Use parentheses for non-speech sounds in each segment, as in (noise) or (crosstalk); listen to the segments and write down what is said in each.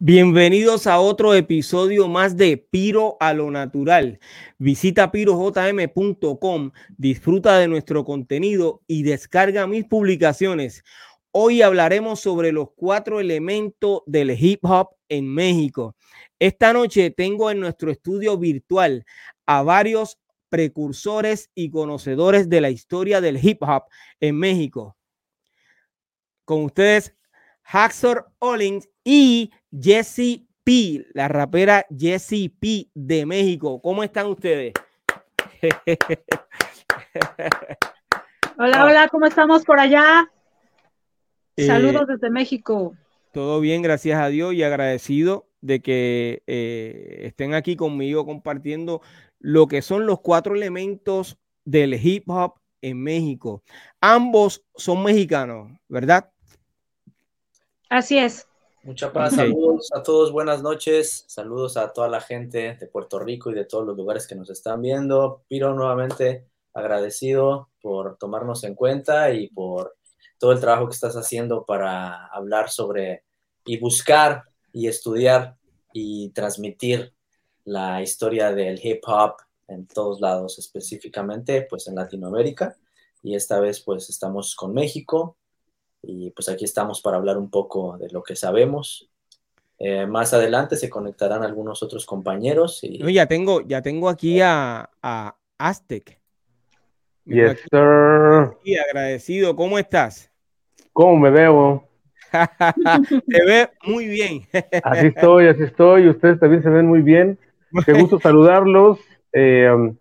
Bienvenidos a otro episodio más de Piro a lo Natural. Visita pirojm.com, disfruta de nuestro contenido y descarga mis publicaciones. Hoy hablaremos sobre los cuatro elementos del hip hop en México. Esta noche tengo en nuestro estudio virtual a varios precursores y conocedores de la historia del hip hop en México. Con ustedes, Haxor Ollings y Jessie P, la rapera Jessie P de México. ¿Cómo están ustedes? (laughs) Hola, hola, ¿cómo estamos por allá? Eh, Saludos desde México. Todo bien, gracias a Dios y agradecido de que eh, estén aquí conmigo compartiendo lo que son los cuatro elementos del hip hop en México. Ambos son mexicanos, ¿verdad? Así es. Mucha paz, saludos a todos, buenas noches, saludos a toda la gente de Puerto Rico y de todos los lugares que nos están viendo. Piro nuevamente agradecido por tomarnos en cuenta y por todo el trabajo que estás haciendo para hablar sobre y buscar y estudiar y transmitir la historia del hip hop en todos lados, específicamente pues en Latinoamérica. Y esta vez pues estamos con México y pues aquí estamos para hablar un poco de lo que sabemos. Eh, más adelante se conectarán algunos otros compañeros. Y... ya tengo, ya tengo aquí a, a Aztec. Yes, sir. Y agradecido, ¿cómo estás? ¿Cómo me veo? (laughs) Te ve muy bien. así estoy, así estoy. Ustedes también se ven muy bien. Qué gusto (laughs) saludarlos. Eh, um,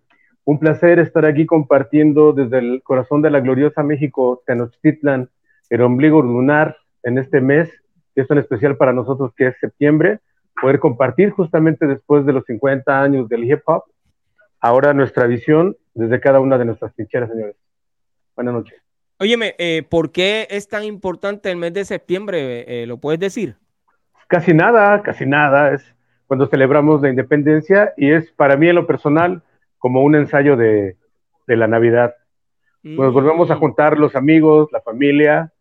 un placer estar aquí compartiendo desde el corazón de la gloriosa México, Tenochtitlan, el ombligo lunar en este mes, que es tan especial para nosotros que es septiembre, poder compartir justamente después de los 50 años del hip hop, ahora nuestra visión desde cada una de nuestras trincheras, señores. Buenas noches. Óyeme, eh, ¿por qué es tan importante el mes de septiembre? Eh, ¿Lo puedes decir? Casi nada, casi nada. Es cuando celebramos la independencia y es para mí en lo personal como un ensayo de, la Navidad. Nos volvemos a mm. juntar los amigos, la familia,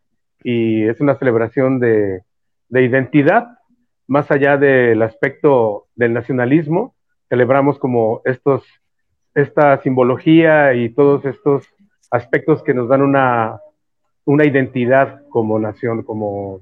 y es una celebración de, identidad, más allá del aspecto del nacionalismo, celebramos como estos, esta simbología y todos estos aspectos que nos dan una, una identidad como nación, como,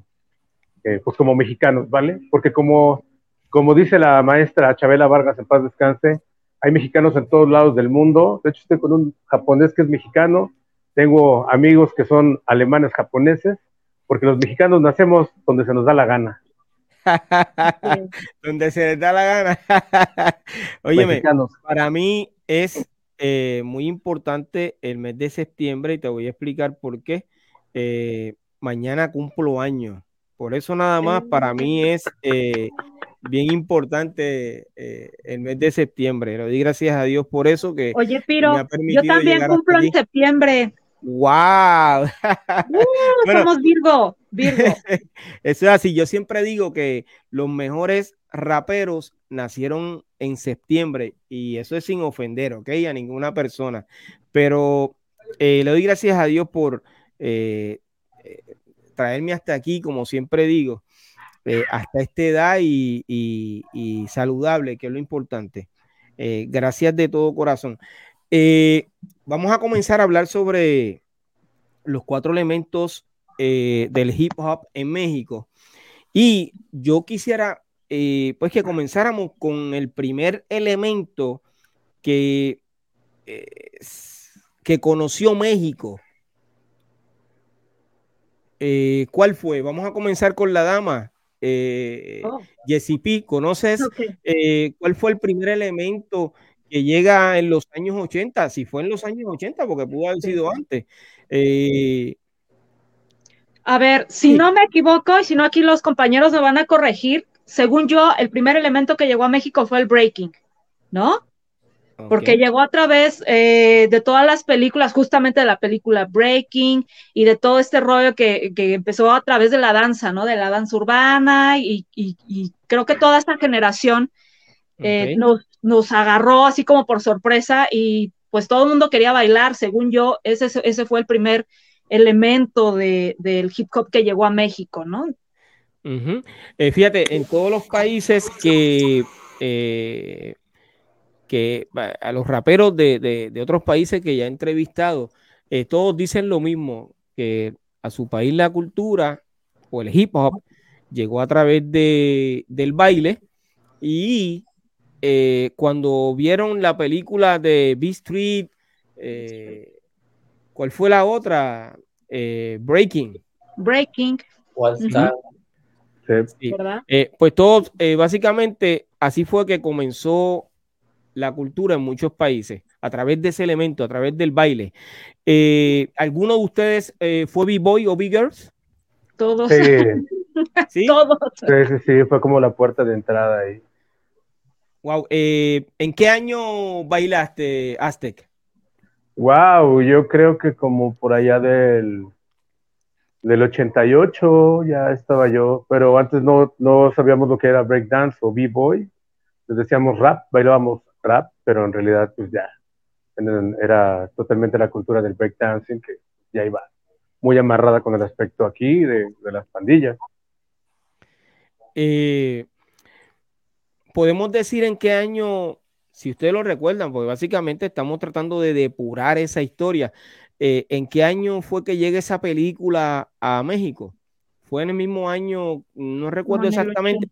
eh, pues como mexicanos, ¿vale? Porque como, como dice la maestra Chabela Vargas, en paz descanse, hay mexicanos en todos lados del mundo. De hecho, estoy con un japonés que es mexicano, tengo amigos que son alemanes japoneses, porque los mexicanos nacemos donde se nos da la gana. (laughs) donde se les da la gana. (laughs) Oye, para mí es eh, muy importante el mes de septiembre y te voy a explicar por qué. Eh, mañana cumplo años. Por eso nada más para mí es eh, bien importante el mes de septiembre. Lo di gracias a Dios por eso que Oye, Piro, yo también cumplo en septiembre. ¡Wow! Uh, (laughs) somos Virgo, Virgo. (laughs) Eso es así. Yo siempre digo que los mejores raperos nacieron en septiembre y eso es sin ofender, ¿ok? A ninguna persona. Pero eh, le doy gracias a Dios por eh, eh, traerme hasta aquí, como siempre digo, hasta esta edad y, y, saludable, que es lo importante. gracias de todo corazón. Eh, vamos a comenzar a hablar sobre los cuatro elementos eh, del hip hop en México. Y yo quisiera, eh, pues, que comenzáramos con el primer elemento que, que conoció México. ¿Cuál fue? Vamos a comenzar con la dama. Eh, oh. P, ¿conoces cuál fue el primer elemento que llega en los años 80, si fue en los años 80, porque pudo haber sido antes. Eh, A ver, si no me equivoco y si no aquí los compañeros me van a corregir, según yo, el primer elemento que llegó a México fue el breaking, ¿no? Porque llegó a través eh, de todas las películas, justamente de la película Breaking y de todo este rollo que, empezó a través de la danza, ¿no? De la danza urbana y, creo que toda esta generación eh, nos, nos, agarró así como por sorpresa y pues todo el mundo quería bailar, según yo, ese, ese fue el primer elemento de, del hip hop que llegó a México, ¿no? Eh, fíjate, en todos los países que que a los raperos de, otros países que ya he entrevistado, eh, todos dicen lo mismo, que a su país la cultura o el hip hop llegó a través de, del baile y eh, cuando vieron la película de B Street, eh, ¿cuál fue la otra? Breaking. Breaking. pues todos, básicamente, así fue que comenzó la cultura en muchos países a través de ese elemento, a través del baile. Eh, ¿Alguno de ustedes eh, fue B-Boy o B-Girls? Todos. Sí. (laughs) Todos. Sí, sí, fue como la puerta de entrada ahí. Wow. Eh, ¿En qué año bailaste, Aztec? Wow, yo creo que como por allá del, del 88 ya estaba yo, pero antes no, no sabíamos lo que era breakdance o b-boy. Les decíamos rap, bailábamos rap, pero en realidad pues ya era totalmente la cultura del breakdancing que ya iba muy amarrada con el aspecto aquí de, las pandillas. Eh, podemos decir en qué año, si ustedes lo recuerdan, porque básicamente estamos tratando de depurar esa historia. Eh, ¿En qué año fue que llega esa película a México? Fue en el mismo año, no recuerdo exactamente,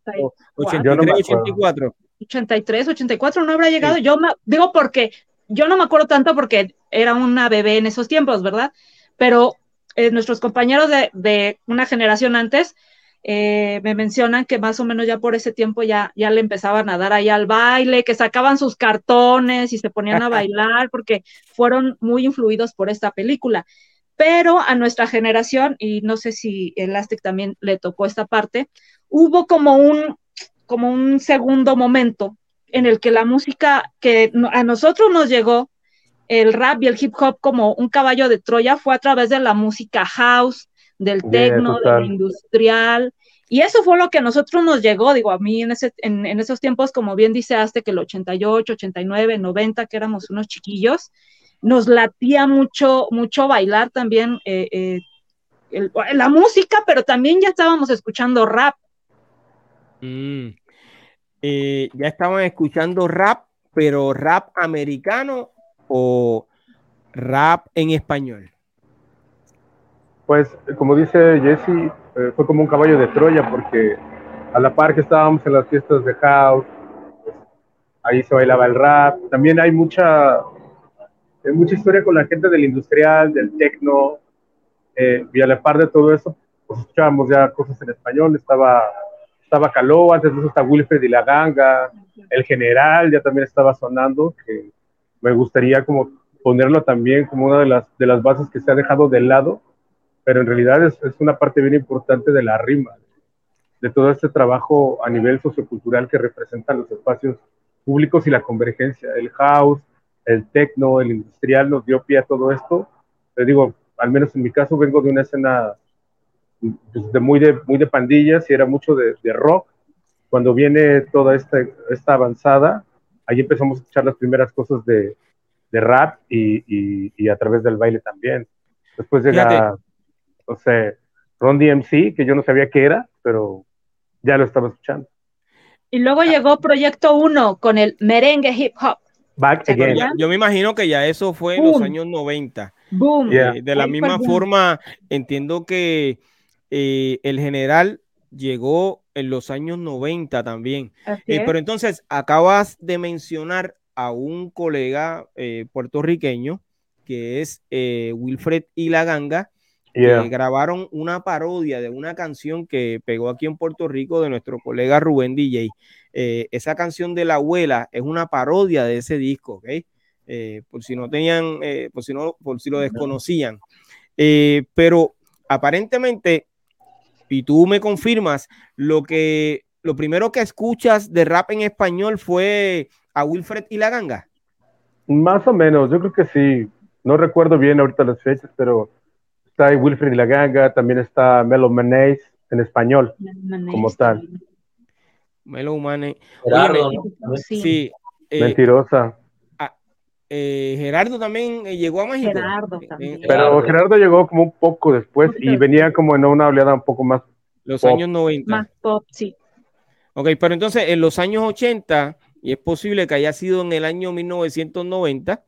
83, 84. 83, 84 no habrá llegado. Yo digo porque yo no me acuerdo tanto porque era una bebé en esos tiempos, ¿verdad? Pero eh, nuestros compañeros de, una generación antes eh, me mencionan que más o menos ya por ese tiempo ya, ya le empezaban a dar ahí al baile, que sacaban sus cartones y se ponían a (laughs) bailar porque fueron muy influidos por esta película. Pero a nuestra generación, y no sé si Elastic también le tocó esta parte, hubo como un, como un segundo momento en el que la música que a nosotros nos llegó, el rap y el hip hop como un caballo de Troya, fue a través de la música house, del techno, del industrial. Y eso fue lo que a nosotros nos llegó, digo, a mí en, ese, en, esos tiempos, como bien dice Aste, que el 88, 89, 90, que éramos unos chiquillos, nos latía mucho, mucho bailar también eh, eh, la música, pero también ya estábamos escuchando rap. Mm. Eh, ya estaban escuchando rap, pero rap americano o rap en español. Pues, como dice Jesse, eh, fue como un caballo de Troya, porque a la par que estábamos en las fiestas de house, pues, ahí se bailaba el rap. También hay mucha, hay mucha historia con la gente del industrial, del techno, eh, y a la par de todo eso, pues escuchábamos ya cosas en español, estaba estaba Caló, antes de eso está Wilfred y la Ganga, el general ya también estaba sonando, que me gustaría como ponerlo también como una de las, de las bases que se ha dejado de lado, pero en realidad es, es una parte bien importante de la rima, de todo este trabajo a nivel sociocultural que representan los espacios públicos y la convergencia. El house, el techno, el industrial nos dio pie a todo esto. Te digo, al menos en mi caso vengo de una escena pues, de muy de muy de pandillas y era mucho de, rock. Cuando viene toda esta, esta avanzada, ahí empezamos a escuchar las primeras cosas de, de rap y, y, a través del baile también. Después llega, no sé, Ron DMC, que yo no sabía qué era, pero ya lo estaba escuchando. Y luego llegó Proyecto 1 con el merengue hip hop. Back again. Yo, me imagino que ya eso fue en los años 90. Boom. Eh, de la misma forma, entiendo que eh, el general llegó en los años 90 también. Eh, pero entonces acabas de mencionar a un colega eh, puertorriqueño que es Wilfred y que grabaron una parodia de una canción que pegó aquí en Puerto Rico de nuestro colega Rubén DJ. esa canción de la abuela es una parodia de ese disco, ¿ok? por si no tenían, por si no, por si lo desconocían. pero aparentemente, y tú me confirmas, lo que lo primero que escuchas de rap en español fue a Wilfred y la ganga. Más o menos, yo creo que sí. No recuerdo bien ahorita las fechas, pero está Wilfred y la ganga, también está Melo Manéis en español, como tal. Melo Manéis. sí. Eh, Mentirosa. Eh, Gerardo también eh, llegó a México. Gerardo también. Pero Gerardo llegó como un poco después y venía como en una oleada un poco más. Los años 90. Más pop, sí. Ok, pero entonces en los años 80, y es posible que haya sido en el año 1990,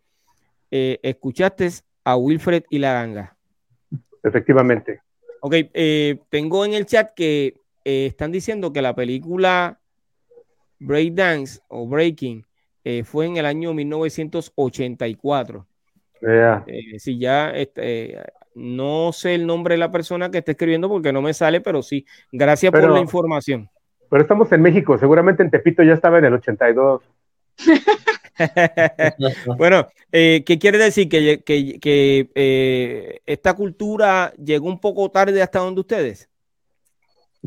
eh, escuchaste a Wilfred y la ganga. Efectivamente. Ok, tengo en el chat que están diciendo que la película Breakdance o Breaking eh, fue en el año 1984. Eh, si ya este, no sé el nombre de la persona que está escribiendo porque no me sale, pero sí, gracias por la información. Pero estamos en México, seguramente en Tepito ya estaba en el 82. (laughs) bueno, eh, ¿qué quiere decir? Que, que, esta cultura llegó un poco tarde hasta donde ustedes.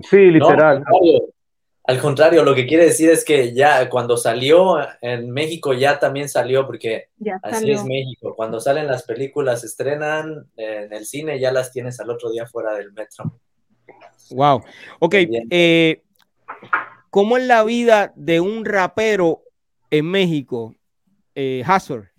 Sí, literal. Al contrario, lo que quiere decir es que ya cuando salió en México ya también salió, porque así es México. Cuando salen las películas, estrenan en el cine, ya las tienes al otro día fuera del metro. Wow. Ok. Eh, ¿Cómo es la vida de un rapero en México, eh, Hazard?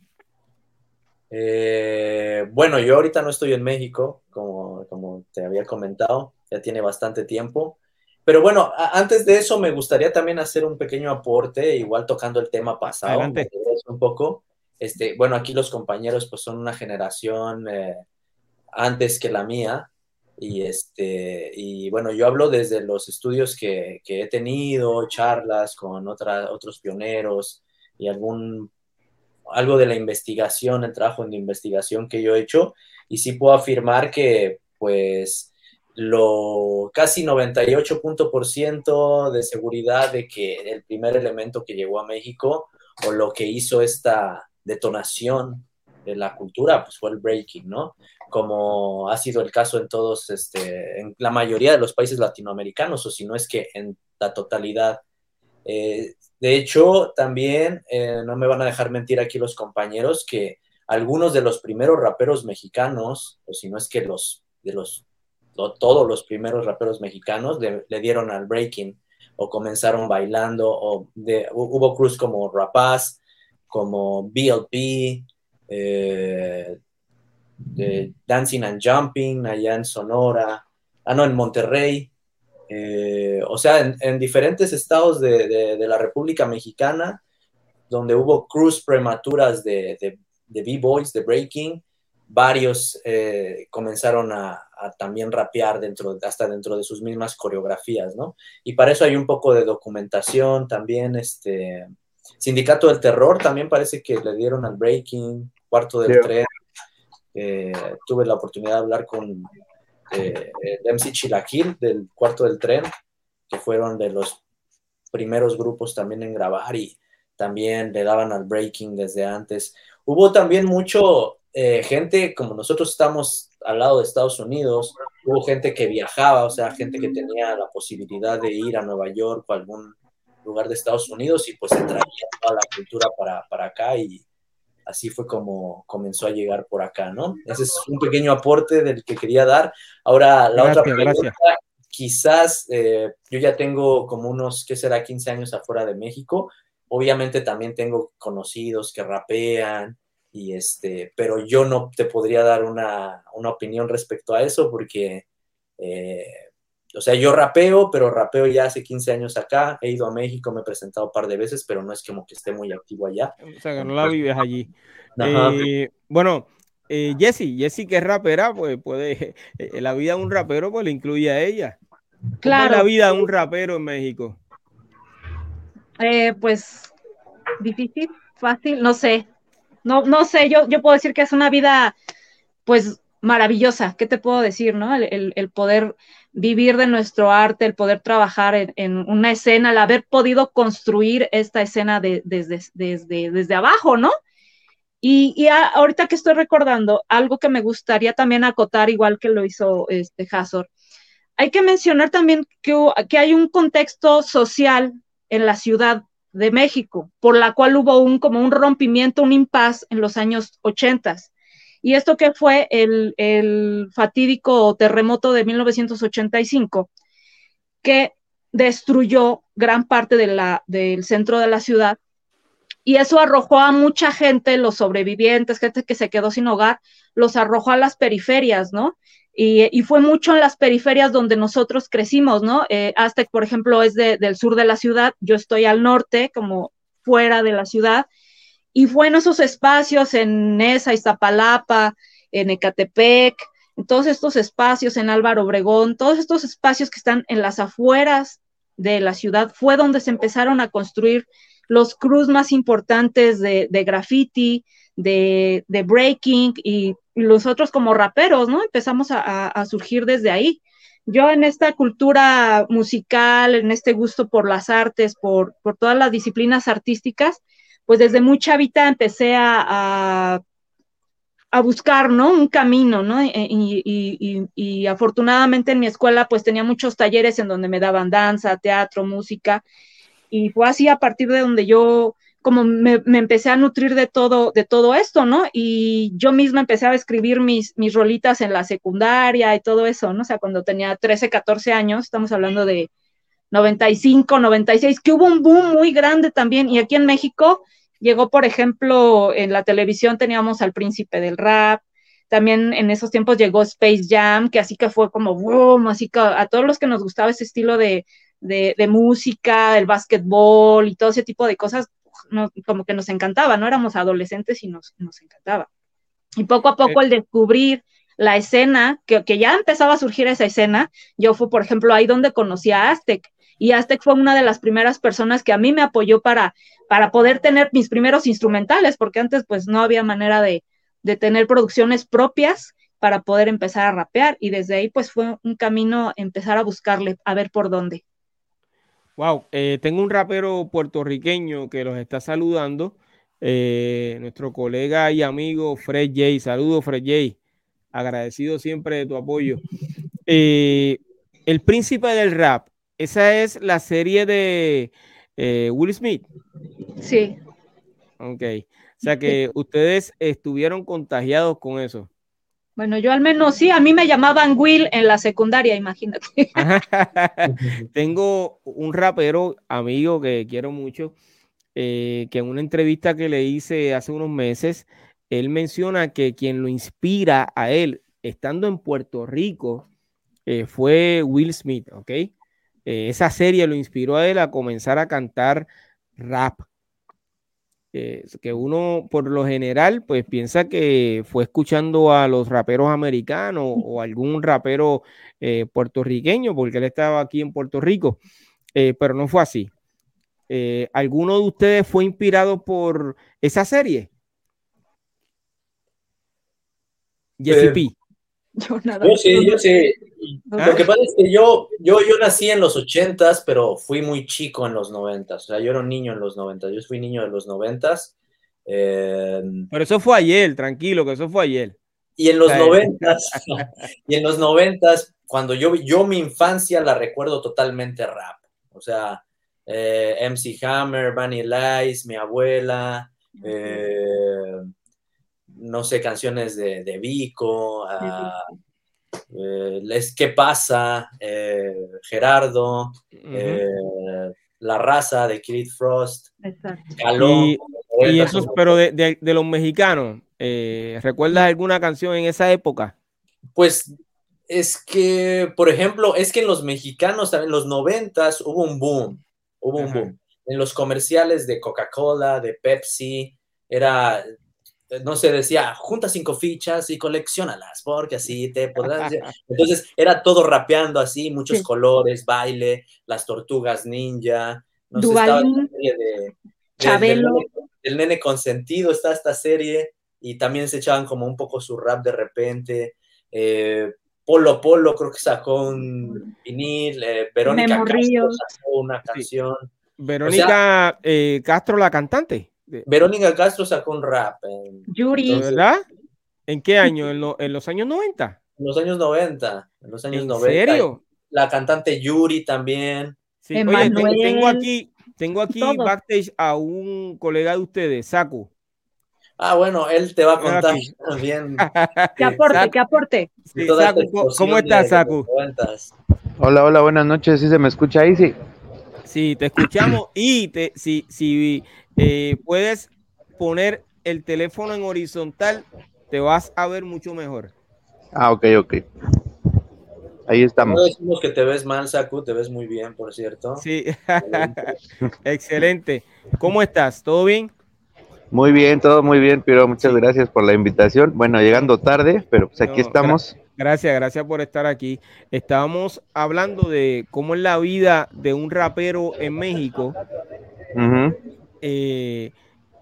Eh, bueno, yo ahorita no estoy en México, como, como te había comentado, ya tiene bastante tiempo. Pero bueno, antes de eso me gustaría también hacer un pequeño aporte, igual tocando el tema pasado, un poco. Este, bueno, aquí los compañeros pues son una generación eh, antes que la mía y este y bueno, yo hablo desde los estudios que, que he tenido, charlas con otra, otros pioneros y algún algo de la investigación, el trabajo de investigación que yo he hecho y sí puedo afirmar que pues lo casi 98% de seguridad de que el primer elemento que llegó a México o lo que hizo esta detonación la cultura pues fue el breaking, ¿no? Como ha sido el caso en todos, este, en la mayoría de los países latinoamericanos, o si no es que en la totalidad. Eh, de hecho, también eh, no me van a dejar mentir aquí los compañeros que algunos de los primeros raperos mexicanos, o si no es que los de los todos los primeros raperos mexicanos le, dieron al breaking o comenzaron bailando, o hubo cruz como Rapaz, como BLP, eh, Dancing and Jumping allá en Sonora, ah, no, en Monterrey, eh, o sea, en, diferentes estados de, la República Mexicana, donde hubo cruz prematuras de, de, B-Boys, de breaking, varios eh, comenzaron a, también rapear dentro, hasta dentro de sus mismas coreografías, ¿no? Y para eso hay un poco de documentación también, este, Sindicato del Terror también parece que le dieron al Breaking, Cuarto del Tren, eh, tuve la oportunidad de hablar con eh, MC Chilaquil del Cuarto del Tren, que fueron de los primeros grupos también en grabar y también le daban al breaking desde antes. Hubo también mucho eh, gente como nosotros estamos al lado de Estados Unidos, hubo gente que viajaba, o sea, gente que tenía la posibilidad de ir a Nueva York o algún lugar de Estados Unidos y pues se traía toda la cultura para, para acá y así fue como comenzó a llegar por acá, ¿no? Ese es un pequeño aporte del que quería dar. Ahora, la otra pregunta, quizás eh, yo ya tengo como unos, ¿qué será? 15 años afuera de México. Obviamente también tengo conocidos que rapean, y este, pero yo no te podría dar una, opinión respecto a eso porque, eh, o sea, yo rapeo, pero rapeo ya hace 15 años acá, he ido a México, me he presentado un par de veces, pero no es como que esté muy activo allá. O sea, que no la vives allí. Eh, bueno, eh, Jessie, Jessie que es rapera, pues puede, (laughs) eh, la vida de un rapero pues le incluye a ella. Claro. la vida de un rapero en México? pues difícil, fácil, no sé, no, no sé, yo, yo puedo decir que es una vida, pues, maravillosa. ¿Qué te puedo decir, no? El, poder vivir de nuestro arte, el poder trabajar en, una escena, el haber podido construir esta escena desde, abajo, ¿no? Y, ahorita que estoy recordando, algo que me gustaría también acotar, igual que lo hizo este Hazor, hay que mencionar también que, que hay un contexto social en la ciudad de México, por la cual hubo un como un rompimiento, un impas en los años 80. Y esto que fue el, el fatídico terremoto de 1985, que destruyó gran parte del centro de la ciudad y eso arrojó a mucha gente, los sobrevivientes, gente que se quedó sin hogar, los arrojó a las periferias, ¿no? Y, fue mucho en las periferias donde nosotros crecimos, ¿no? Eh, Aztec, por ejemplo, es del sur de la ciudad, yo estoy al norte, como fuera de la ciudad, y fue en esos espacios, en Nesa, Iztapalapa, en Ecatepec, en todos estos espacios, en Álvaro Obregón, todos estos espacios que están en las afueras de la ciudad, fue donde se empezaron a construir los crews más importantes de, graffiti, de, breaking y nosotros como raperos, ¿no? Empezamos a, surgir desde ahí. Yo en esta cultura musical, en este gusto por las artes, por, todas las disciplinas artísticas, pues desde muy chavita empecé a, a, buscar, ¿no? Un camino, ¿no? Y, y, y, afortunadamente en mi escuela pues tenía muchos talleres en donde me daban danza, teatro, música, y fue así a partir de donde yo como me, empecé a nutrir de todo, de todo esto, ¿no? Y yo misma empecé a escribir mis, mis rolitas en la secundaria y todo eso, ¿no? Cuando tenía 13, 14 años, estamos hablando de 95, 96, que hubo un boom muy grande también. Y aquí en México llegó, por ejemplo, en la televisión teníamos al príncipe del rap, también en esos tiempos llegó Space Jam, que así que fue como boom, así que a todos los que nos gustaba ese estilo de, de, música, el básquetbol y todo ese tipo de cosas, como que nos encantaba, ¿no? Éramos adolescentes y nos, nos encantaba. Y poco a poco el descubrir la escena, que, que, ya empezaba a surgir esa escena, yo fui, por ejemplo, ahí donde conocí a Aztec, y Aztec fue una de las primeras personas que a mí me apoyó para, para poder tener mis primeros instrumentales, porque antes pues no había manera de, de tener producciones propias para poder empezar a rapear, y desde ahí pues fue un camino empezar a buscarle, a ver por dónde. Wow, eh, tengo un rapero puertorriqueño que los está saludando. Eh, nuestro colega y amigo Fred J. Saludos, Fred J. Agradecido siempre de tu apoyo. Eh, el príncipe del rap, esa es la serie de Will Smith. Sí. Ok. O sea que ustedes estuvieron contagiados con eso. Bueno, yo al menos sí, a mí me llamaban Will en la secundaria, imagínate. (laughs) Tengo un rapero amigo que quiero mucho, eh, que en una entrevista que le hice hace unos meses, él menciona que quien lo inspira a él, estando en Puerto Rico, eh, fue Will Smith, ¿ok? Eh, esa serie lo inspiró a él a comenzar a cantar rap que uno por lo general pues piensa que fue escuchando a los raperos americanos o algún rapero eh, puertorriqueño porque él estaba aquí en Puerto Rico, eh, pero no fue así. Eh, ¿Alguno de ustedes fue inspirado por esa serie? Jesse P. Yo, nada, yo sí, yo sí. Lo que pasa es que yo, yo, yo nací en los ochentas, pero fui muy chico en los noventas. O sea, yo era un niño en los noventas. Yo fui niño de los noventas. Eh, pero eso fue ayer, tranquilo, que eso fue ayer. Y en los noventas, (laughs) y en los noventas, cuando yo, yo mi infancia la recuerdo totalmente rap. O sea, eh, MC Hammer, Bunny Lice, mi abuela, eh, no sé, canciones de, de Vico, uh, ¿Qué pasa? Eh, Gerardo, eh, La raza de Kid Frost, y, eso, pero de, los mexicanos, ¿recuerdas alguna canción en esa época? Pues es que, por ejemplo, es que en los mexicanos, en los noventas, hubo un boom, hubo un boom. En los comerciales de Coca-Cola, de Pepsi, era no se decía, junta cinco fichas y coleccionalas, porque así te podrás... (laughs) Entonces era todo rapeando así, muchos colores, baile, las tortugas ninja. No de, Chabelo. el nene consentido está esta serie y también se echaban como un poco su rap de repente. Eh, Polo Polo creo que sacó un vinil, eh, Verónica Castro sacó una canción. Verónica eh, Castro, la cantante. Verónica Castro sacó un rap. Yuri. ¿Verdad? ¿En qué año? ¿En, los años 90? En los años 90. En los años ¿En 90. serio? La cantante Yuri también. Sí. Oye, tengo aquí, tengo aquí backstage a un colega de ustedes, Saku. Ah, bueno, él te va a contar también. (laughs) ¿Qué aporte? ¿Qué aporte? ¿Cómo estás, Saku? Hola, hola, buenas noches. ¿Sí se me escucha ahí? Sí. Sí, te escuchamos y te, si, si eh, puedes poner el teléfono en horizontal, te vas a ver mucho mejor. Ah, ok, ok. Ahí estamos. No decimos que te ves mal, Saku, te ves muy bien, por cierto. Sí, (laughs) excelente. ¿Cómo estás? ¿Todo bien? Muy bien, todo muy bien, pero muchas gracias por la invitación. Bueno, llegando tarde, pero pues aquí estamos. Gracias, gracias por estar aquí. Estábamos hablando de cómo es la vida de un rapero en México. Eh,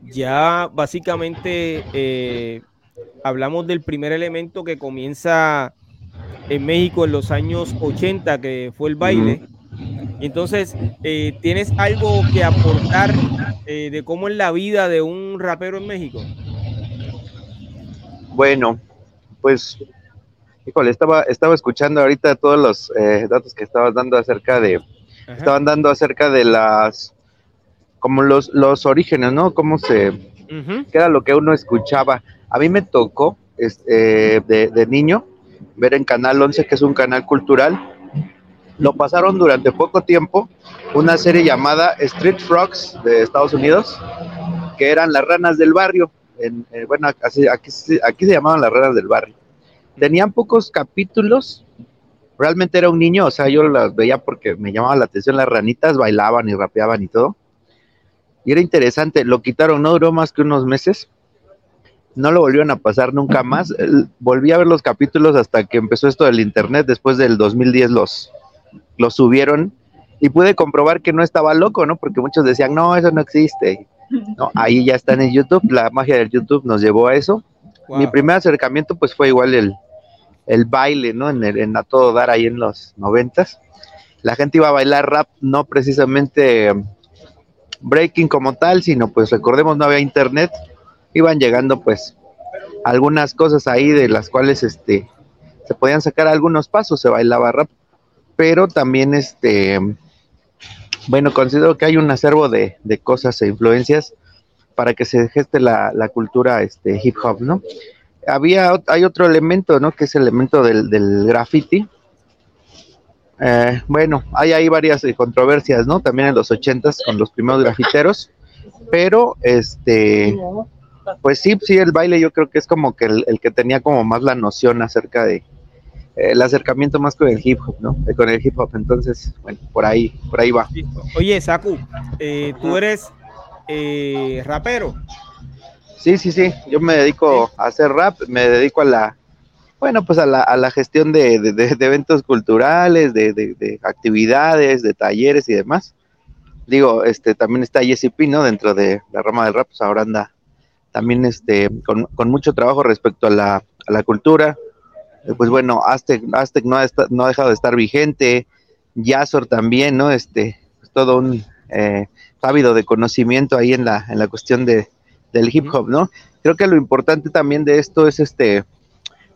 ya básicamente eh, hablamos del primer elemento que comienza en México en los años 80, que fue el baile. Entonces, eh, ¿tienes algo que aportar eh, de cómo es la vida de un rapero en México? Bueno, pues, híjole, estaba, estaba escuchando ahorita todos los eh, datos que estabas dando acerca de, estaban dando acerca de las, como los, los orígenes, ¿no? Cómo se, qué era lo que uno escuchaba. A mí me tocó este, de, de niño ver en Canal 11, que es un canal cultural, lo pasaron durante poco tiempo una serie llamada Street Frogs de Estados Unidos, que eran las ranas del barrio. En, eh, bueno, aquí, aquí, se llamaban las ranas del barrio. Tenían pocos capítulos, realmente era un niño, o sea, yo las veía porque me llamaba la atención, las ranitas bailaban y rapeaban y todo. Y era interesante, lo quitaron, no duró más que unos meses, no lo volvieron a pasar nunca más. Volví a ver los capítulos hasta que empezó esto del internet, después del 2010 los, lo subieron y pude comprobar que no estaba loco, ¿no? Porque muchos decían, no, eso no existe. No, ahí ya está en YouTube, la magia del YouTube nos llevó a eso. Mi primer acercamiento pues fue igual el, el baile, ¿no? En, el, en a todo dar ahí en los noventas. La gente iba a bailar rap, no precisamente breaking como tal, sino pues recordemos no había internet, iban llegando pues algunas cosas ahí de las cuales este se podían sacar algunos pasos, se bailaba rap pero también este, bueno, considero que hay un acervo de, cosas e influencias para que se geste la, cultura este, hip hop, ¿no? Había, hay otro elemento, ¿no? Que es el elemento del, del graffiti. Eh, bueno, hay ahí varias controversias, ¿no? También en los ochentas con los primeros grafiteros, pero este, pues sí, sí, el baile yo creo que es como que el que tenía como más la noción acerca de, el acercamiento más con el hip hop, ¿no? Eh, con el hip hop, entonces, bueno, por ahí, por ahí va. Oye, Saku, eh, tú eres eh, rapero. Sí, sí, sí, yo me dedico a hacer rap, me dedico a la, bueno, pues a la, a la gestión de, eventos culturales, de, actividades, de talleres y demás. Digo, este, también está Jesse ¿no? Dentro de la rama del rap, pues ahora anda también este, con, con mucho trabajo respecto a la, a la cultura, eh, pues bueno, Aztec, Aztec no, ha no ha dejado de estar vigente, Yazor también, ¿no? Este, todo un eh, ávido de conocimiento ahí en la, en la cuestión de, del hip hop, ¿no? Creo que lo importante también de esto es este,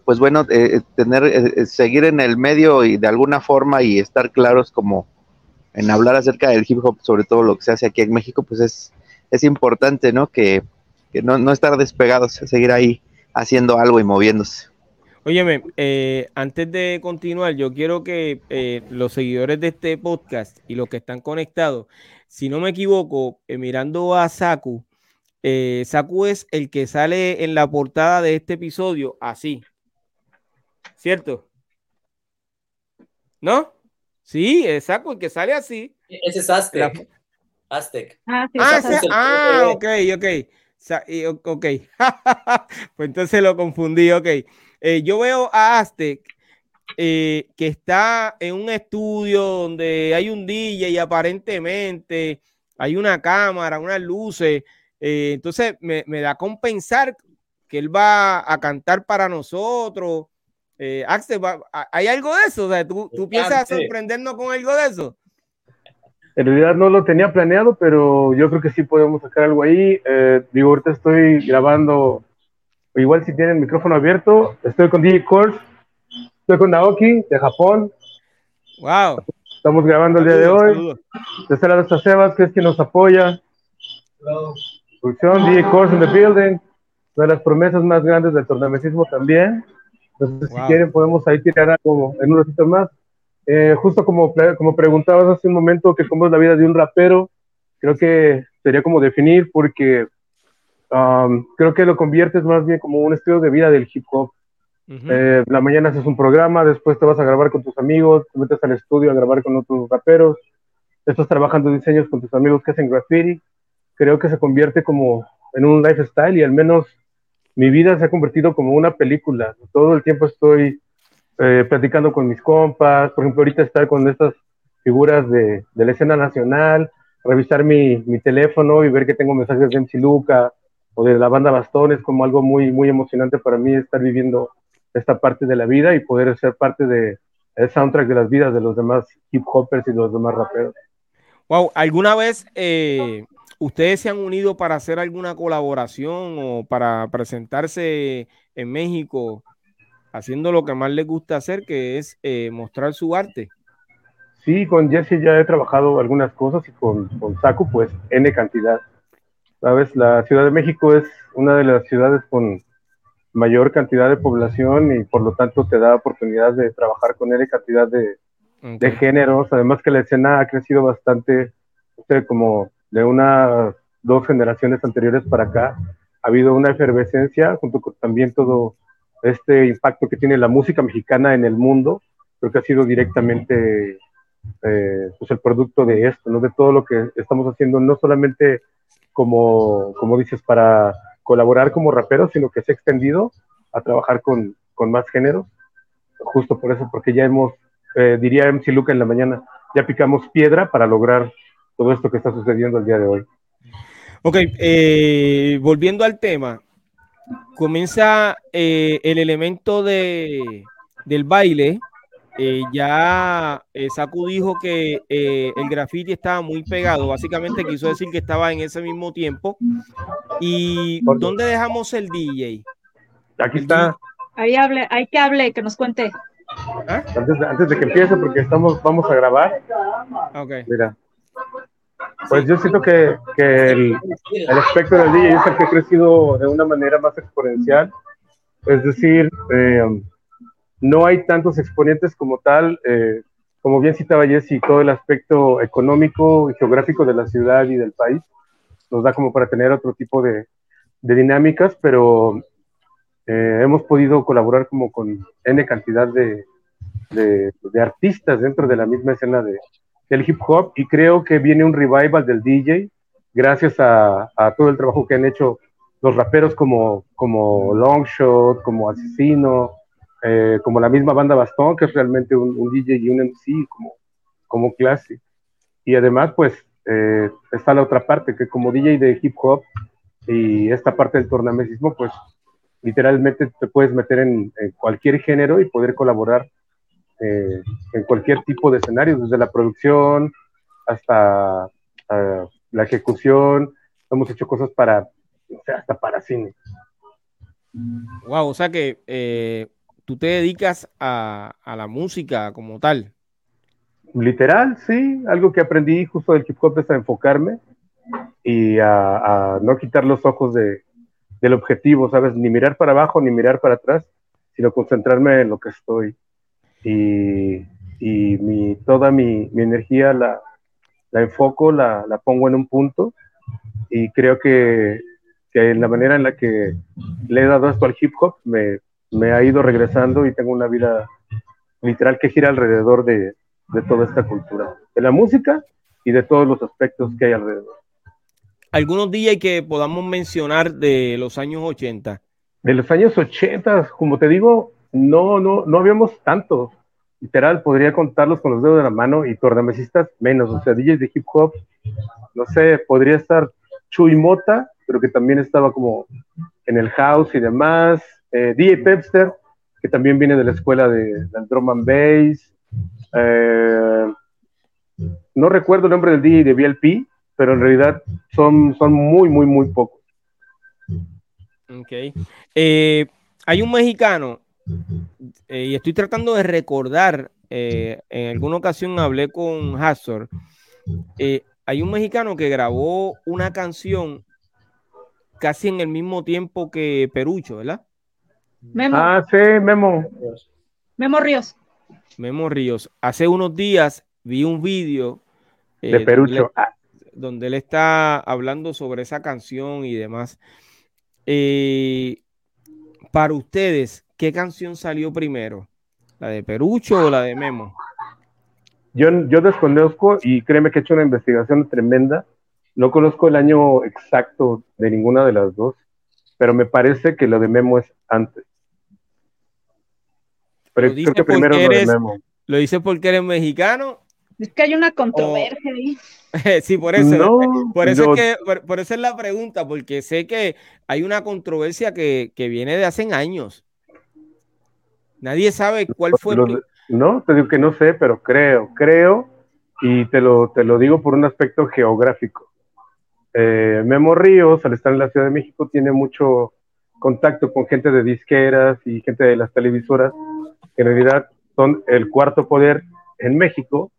pues bueno, eh, tener, seguir en el medio y de alguna forma y estar claros como en hablar acerca del hip hop, sobre todo lo que se hace aquí en México, pues es, es importante, ¿no? Que, que no, no estar despegados, seguir ahí haciendo algo y moviéndose. Óyeme, eh, antes de continuar, yo quiero que eh, los seguidores de este podcast y los que están conectados, si no me equivoco, eh, mirando a Saku, Saku es el que sale en la portada de este episodio así. ¿Cierto? ¿No? Sí, es Saku el que sale así. Ese es Aztec. Aztec. Ah, ah, ah ok, ok. ok. (laughs) pues entonces lo confundí, ok. Eh, yo veo a Aztec eh, que está en un estudio donde hay un DJ y aparentemente hay una cámara, unas luces. Eh, entonces me, da a compensar que él va a cantar para nosotros. Aztec, ¿hay algo de eso? ¿tú, piensas sorprendernos con algo de eso? En realidad no lo tenía planeado, pero yo creo que sí podemos sacar algo ahí. Eh, digo, ahorita estoy grabando, igual si tienen el micrófono abierto, estoy con DJ Course, estoy con Naoki de Japón. Wow. Estamos grabando el día de hoy. De este lado está Sebas, que es quien nos apoya. Producción, DJ Course in the building. Una de las promesas más grandes del tornamesismo también. Entonces, si quieren, podemos ahí tirar algo en un ratito más. Eh, justo como, como preguntabas hace un momento que cómo es la vida de un rapero, creo que sería como definir porque um, creo que lo conviertes más bien como un estilo de vida del hip hop. Eh, la mañana haces un programa, después te vas a grabar con tus amigos, te metes al estudio a grabar con otros raperos, estás trabajando diseños con tus amigos que hacen graffiti. Creo que se convierte como en un lifestyle y al menos mi vida se ha convertido como una película. Todo el tiempo estoy eh, platicando con mis compas, por ejemplo, ahorita estar con estas figuras de, de la escena nacional, revisar mi, mi, teléfono y ver que tengo mensajes de MC o de la banda Bastones como algo muy, muy emocionante para mí estar viviendo esta parte de la vida y poder ser parte de el soundtrack de las vidas de los demás hip hoppers y los demás raperos. Wow, ¿alguna vez eh, ustedes se han unido para hacer alguna colaboración o para presentarse en México haciendo lo que más les gusta hacer, que es eh, mostrar su arte. Sí, con Jesse ya he trabajado algunas cosas y con, con Saku, pues, N cantidad. Sabes, la Ciudad de México es una de las ciudades con mayor cantidad de población y por lo tanto te da oportunidad de trabajar con N cantidad de, de géneros. Además que la escena ha crecido bastante, como de unas dos generaciones anteriores para acá. Ha habido una efervescencia junto con también todo este impacto que tiene la música mexicana en el mundo, creo que ha sido directamente eh, pues el producto de esto, ¿no? de todo lo que estamos haciendo, no solamente como, como dices, para colaborar como raperos, sino que se ha extendido a trabajar con, con más géneros, justo por eso, porque ya hemos, eh, diría MC Luca en la mañana, ya picamos piedra para lograr todo esto que está sucediendo el día de hoy. Ok, eh, volviendo al tema, comienza eh, el elemento de, del baile. Eh, ya eh, Saku dijo que el graffiti estaba muy pegado, básicamente quiso decir que estaba en ese mismo tiempo. ¿Y dónde dejamos el DJ? Aquí está. Ahí hable, hay que hable, que nos cuente. ¿Ah? Antes, de, que empiece, porque estamos, vamos a grabar. Okay. Mira. Pues yo siento que, el, el, del DJ es el que ha crecido de una manera más exponencial. Es decir, eh, no hay tantos exponentes como tal. Eh, como bien citaba Jesse, todo el aspecto económico y geográfico de la ciudad y del país nos da como para tener otro tipo de, dinámicas, pero eh, hemos podido colaborar como con N cantidad de, de artistas dentro de la misma escena de, del hip hop y creo que viene un revival del DJ gracias a, todo el trabajo que han hecho los raperos como, como Longshot, como Asesino, eh, como la misma banda Bastón, que es realmente un, DJ y un MC como, como clase. Y además, pues, eh, está la otra parte, que como DJ de hip hop y esta parte del tornamesismo, pues, literalmente te puedes meter en cualquier género y poder colaborar eh, en cualquier tipo de escenario, desde la producción hasta uh, la ejecución. Hemos hecho cosas para, o sea, hasta para cine. Wow, o sea que eh, tú te dedicas a, a, la música como tal. Literal, sí. Algo que aprendí justo del hip hop es a enfocarme y a, a no quitar los ojos de, del objetivo, ¿sabes? Ni mirar para abajo ni mirar para atrás, sino concentrarme en lo que estoy y, y mi, toda mi, mi energía la, la enfoco, la, la, pongo en un punto y creo que, que la manera en la que le he dado esto al hip hop me, me ha ido regresando y tengo una vida literal que gira alrededor de, de toda esta cultura, de la música y de todos los aspectos que hay alrededor. Algunos días que podamos mencionar de los años 80. De los años 80, como te digo, no, no, no habíamos tantos. Literal, podría contarlos con los dedos de la mano y tornamesistas menos. O sea, DJs de hip hop, no sé, podría estar Chuy Mota, pero que también estaba como en el house y demás. Eh, DJ Pepster, que también viene de la escuela de, del drum and bass. Eh, no recuerdo el nombre del DJ de VLP, pero en realidad son, son muy, muy, muy pocos. Ok. Eh, hay un mexicano, eh, y estoy tratando de recordar, eh, en alguna ocasión hablé con Hazor, hay un mexicano que grabó una canción casi en el mismo tiempo que Perucho, ¿verdad? Memo. Ah, sí, Memo. Memo Ríos. Memo Ríos. Hace unos días vi un vídeo de Perucho. Ah. Donde él, está hablando sobre esa canción y demás. Eh, para ustedes, ¿qué canción salió primero? ¿La de Perucho o la de Memo? Yo, yo desconozco y créeme que he hecho una investigación tremenda. No conozco el año exacto de ninguna de las dos, pero me parece que lo de Memo es antes. Pero creo que primero lo de Memo. ¿Lo dice porque eres mexicano? Es que hay una controversia ahí. (laughs) sí, por eso. por, eso es que, por, eso es la pregunta, porque sé que hay una controversia que, viene de hace años. Nadie sabe cuál fue. no, te digo que no sé, pero creo, creo, y te lo, te lo digo por un aspecto geográfico. Eh, Memo Ríos, al estar en la Ciudad de México, tiene mucho contacto con gente de disqueras y gente de las televisoras, que en realidad son el cuarto poder en México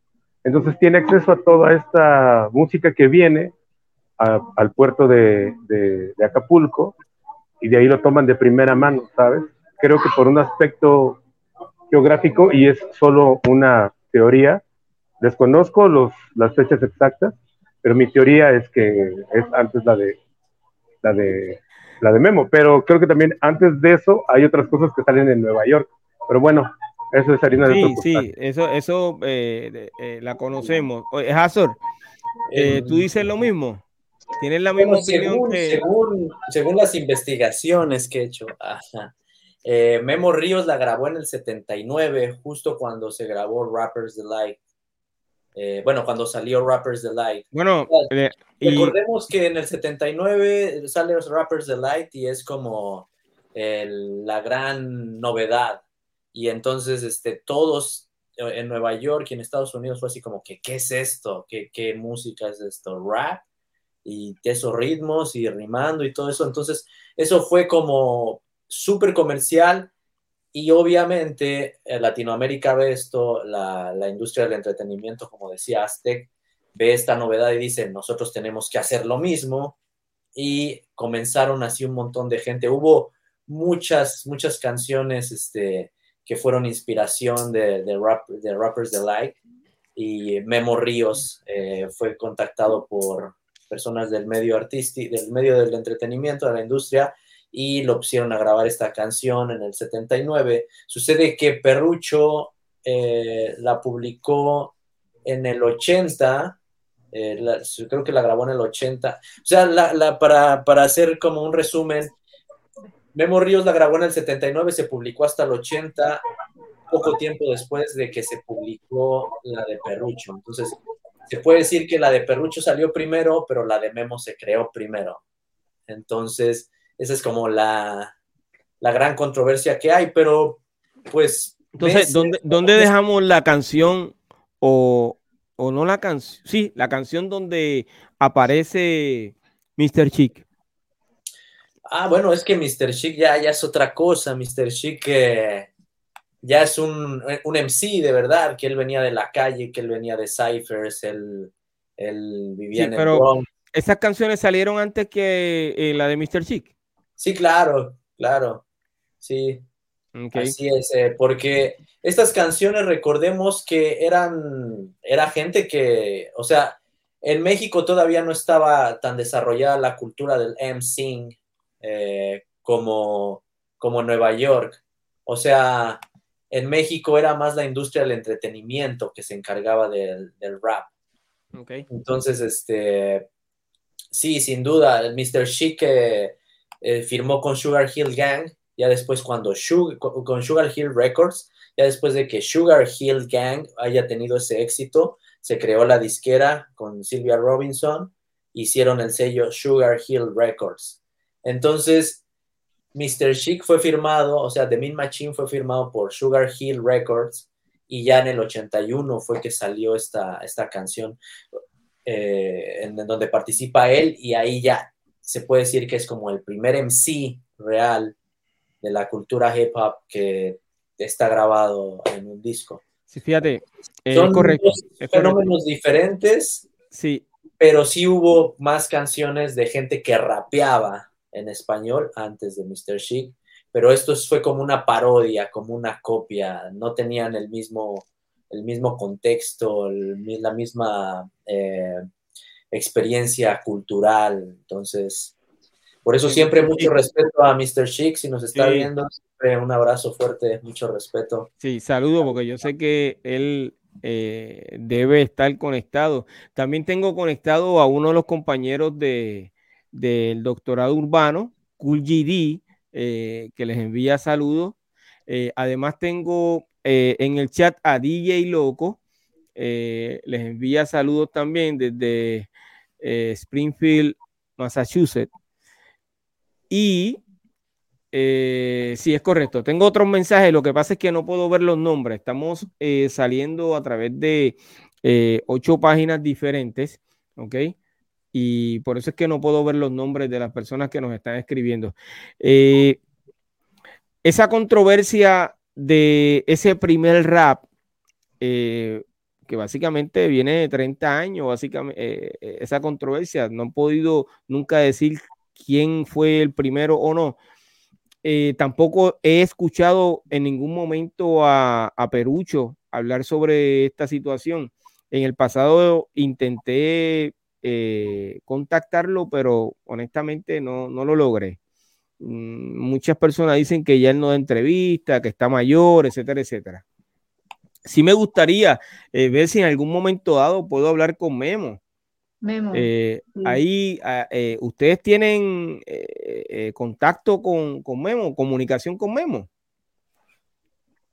entonces tiene acceso a toda esta música que viene al puerto de, Acapulco y de ahí lo toman de primera mano, ¿sabes? Creo que por un aspecto geográfico y es solo una teoría, desconozco los, las fechas exactas, pero mi teoría es que es antes la de, la de la de Memo, pero creo que también antes de eso hay otras cosas que salen en Nueva York. Pero bueno, eso es harina de Sí, sí, eso, eso eh, eh, la conocemos. Oye, Hazor, eh, ¿tú dices lo mismo? ¿Tienes la misma opinión según, que... según, las investigaciones que he hecho, Memo Ríos la grabó en el 79, justo cuando se grabó Rappers Delight. bueno, cuando salió Rappers Delight. Bueno, recordemos que en el 79 sale Rappers Delight y es como la gran novedad y entonces, este, todos eh, en Nueva York y en Estados Unidos fue así como que, ¿qué es esto? ¿Qué, qué música es esto? ¿Rap? Y esos ritmos y rimando y todo eso. Entonces, eso fue como súper comercial y obviamente eh, Latinoamérica ve esto, la, la, industria del entretenimiento, como decía Aztec, ve esta novedad y dice, nosotros tenemos que hacer lo mismo. Y comenzaron así un montón de gente. Hubo muchas, muchas canciones, este, que fueron inspiración de, de, rap, de Rappers Delight. Y Memo Ríos eh, fue contactado por personas del medio artístico, del medio del entretenimiento, de la industria, y lo pusieron a grabar esta canción en el 79. Sucede que Perrucho eh, la publicó en el 80, eh, creo que la grabó en el 80. O sea, la, para, para hacer como un resumen, Memo Ríos la grabó en el 79, se publicó hasta el 80, poco tiempo después de que se publicó la de Perrucho. Entonces, se puede decir que la de Perrucho salió primero, pero la de Memo se creó primero. Entonces, esa es como la, gran controversia que hay, pero pues... Entonces, ¿dónde, dejamos la canción o, o no la canción? Sí, la canción donde aparece Mr. Chic. Ah, bueno, es que Mr. Chic ya, ya es otra cosa. Mr. Chic eh, ya es un, un, MC de verdad, que él venía de la calle, que él venía de Cyphers, él, vivía en el pero ¿Esas canciones salieron antes que eh, la de Mr. Chic? Sí, claro, claro. Sí. Así es, eh, porque estas canciones, recordemos que eran, era gente que, o sea, en México todavía no estaba tan desarrollada la cultura del MCing, eh, como, como Nueva York. O sea, en México era más la industria del entretenimiento que se encargaba del, rap. Entonces, este, sí, sin duda, el Mr. Chic eh, eh, firmó con Sugar Hill Gang, ya después cuando con Sugar Hill Records, ya después de que Sugar Hill Gang haya tenido ese éxito, se creó la disquera con Sylvia Robinson, hicieron el sello Sugar Hill Records. Entonces, Mr. Chic fue firmado, o sea, The Mean Machine fue firmado por Sugar Hill Records y ya en el 81 fue que salió esta, esta canción eh, en, donde participa él y ahí ya se puede decir que es como el primer MC real de la cultura hip hop que está grabado en un disco. Sí, fíjate, eh, Son correcto, fenómenos diferentes, sí. pero sí hubo más canciones de gente que rapeaba en español antes de Mr. Chic pero esto fue como una parodia, como una copia, no tenían el mismo, el mismo contexto, la misma eh, experiencia cultural, entonces, por eso siempre mucho respeto a Mr. Chic, si nos está viendo, siempre un abrazo fuerte, mucho respeto. Sí, saludo porque yo sé que él eh, debe estar conectado. También tengo conectado a uno de los compañeros de, del doctorado urbano, Cool GD, eh, que les envía saludos. Eh, además tengo en el chat a DJ Loco, les envía saludos también desde Springfield, Massachusetts. Y sí, es correcto. Tengo otros mensajes. Lo que pasa es que no puedo ver los nombres. Estamos saliendo a través de ocho páginas diferentes. ¿Ok? y por eso es que no puedo ver los nombres de las personas que nos están escribiendo. Eh, esa controversia de ese primer rap, eh, que básicamente viene de 30 años, básicamente, eh, esa controversia, no han podido nunca decir quién fue el primero o no. tampoco he escuchado en ningún momento a, a Perucho hablar sobre esta situación. En el pasado intenté eh, contactarlo, pero honestamente no, no lo logré. Mm, muchas personas dicen que ya él no da entrevista, que está mayor, etcétera, etcétera. Sí me gustaría eh, ver si en algún momento dado puedo hablar con Memo. Memo. Eh, ahí ah, ustedes tienen contacto con, con Memo, comunicación con Memo.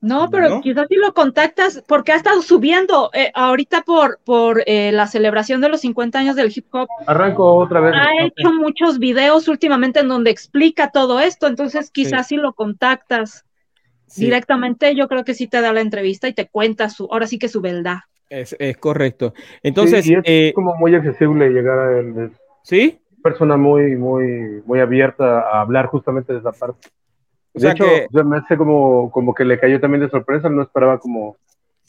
No, pero quizás si lo contactas, porque ha estado subiendo eh, ahorita por, por eh, la celebración de los 50 años del hip hop. Arranco otra vez. Ha hecho muchos videos últimamente en donde explica todo esto, entonces quizás si lo contactas directamente, yo creo que sí te da la entrevista y te cuenta su, ahora sí que su verdad. Es, correcto. Entonces, es eh, como muy accesible llegar a él. Sí. Persona muy, muy, muy abierta a hablar justamente de esa parte de hecho, me hace como, como que le cayó también de sorpresa, no esperaba como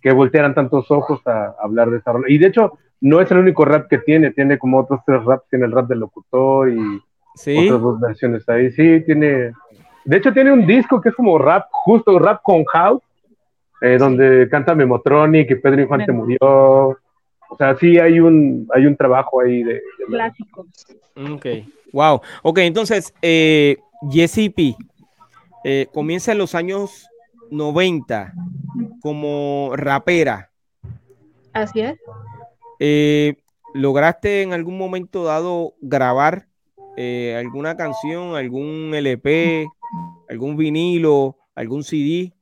que voltearan tantos ojos a, hablar de esa rola. Y de hecho, no es el único rap que tiene, tiene como otros tres raps, tiene el rap del locutor y otras dos versiones ahí. Sí, tiene. De hecho, tiene un disco que es como rap, justo rap con house, eh, donde canta Memotronic y Pedro Infante murió. O sea, sí hay un, hay un trabajo ahí de. Clásicos. Ok, wow. Ok, entonces, eh, Jesse P eh, comienza en los años 90 como rapera. Así es. Eh, ¿Lograste en algún momento dado grabar eh, alguna canción, algún LP, algún vinilo, algún CD?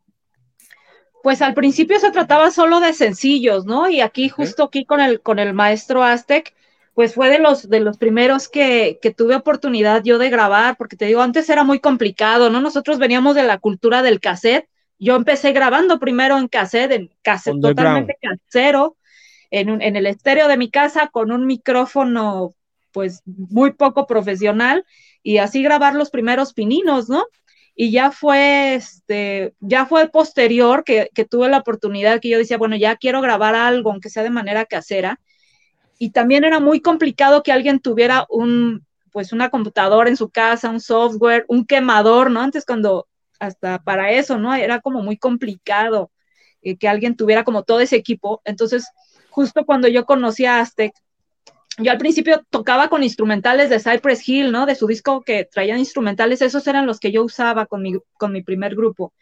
Pues al principio se trataba solo de sencillos, ¿no? Y aquí, justo aquí con el, con el maestro Aztec, pues fue de los, de los primeros que, que, tuve oportunidad yo de grabar, porque te digo, antes era muy complicado, ¿no? Nosotros veníamos de la cultura del cassette. Yo empecé grabando primero en cassette, en cassette totalmente casero, en, en el estéreo de mi casa con un micrófono pues muy poco profesional y así grabar los primeros pininos, ¿no? Y ya fue, este, ya fue posterior que, que tuve la oportunidad que yo decía, bueno, ya quiero grabar algo, aunque sea de manera casera y también era muy complicado que alguien tuviera un, pues una computadora en su casa, un software, un quemador, ¿no? Antes cuando, hasta para eso, ¿no? Era como muy complicado eh, que alguien tuviera como todo ese equipo. Entonces, justo cuando yo conocí a Aztec, yo al principio tocaba con instrumentales de Cypress Hill, ¿no? De su disco que traían instrumentales, esos eran los que yo usaba con mi, con mi primer grupo.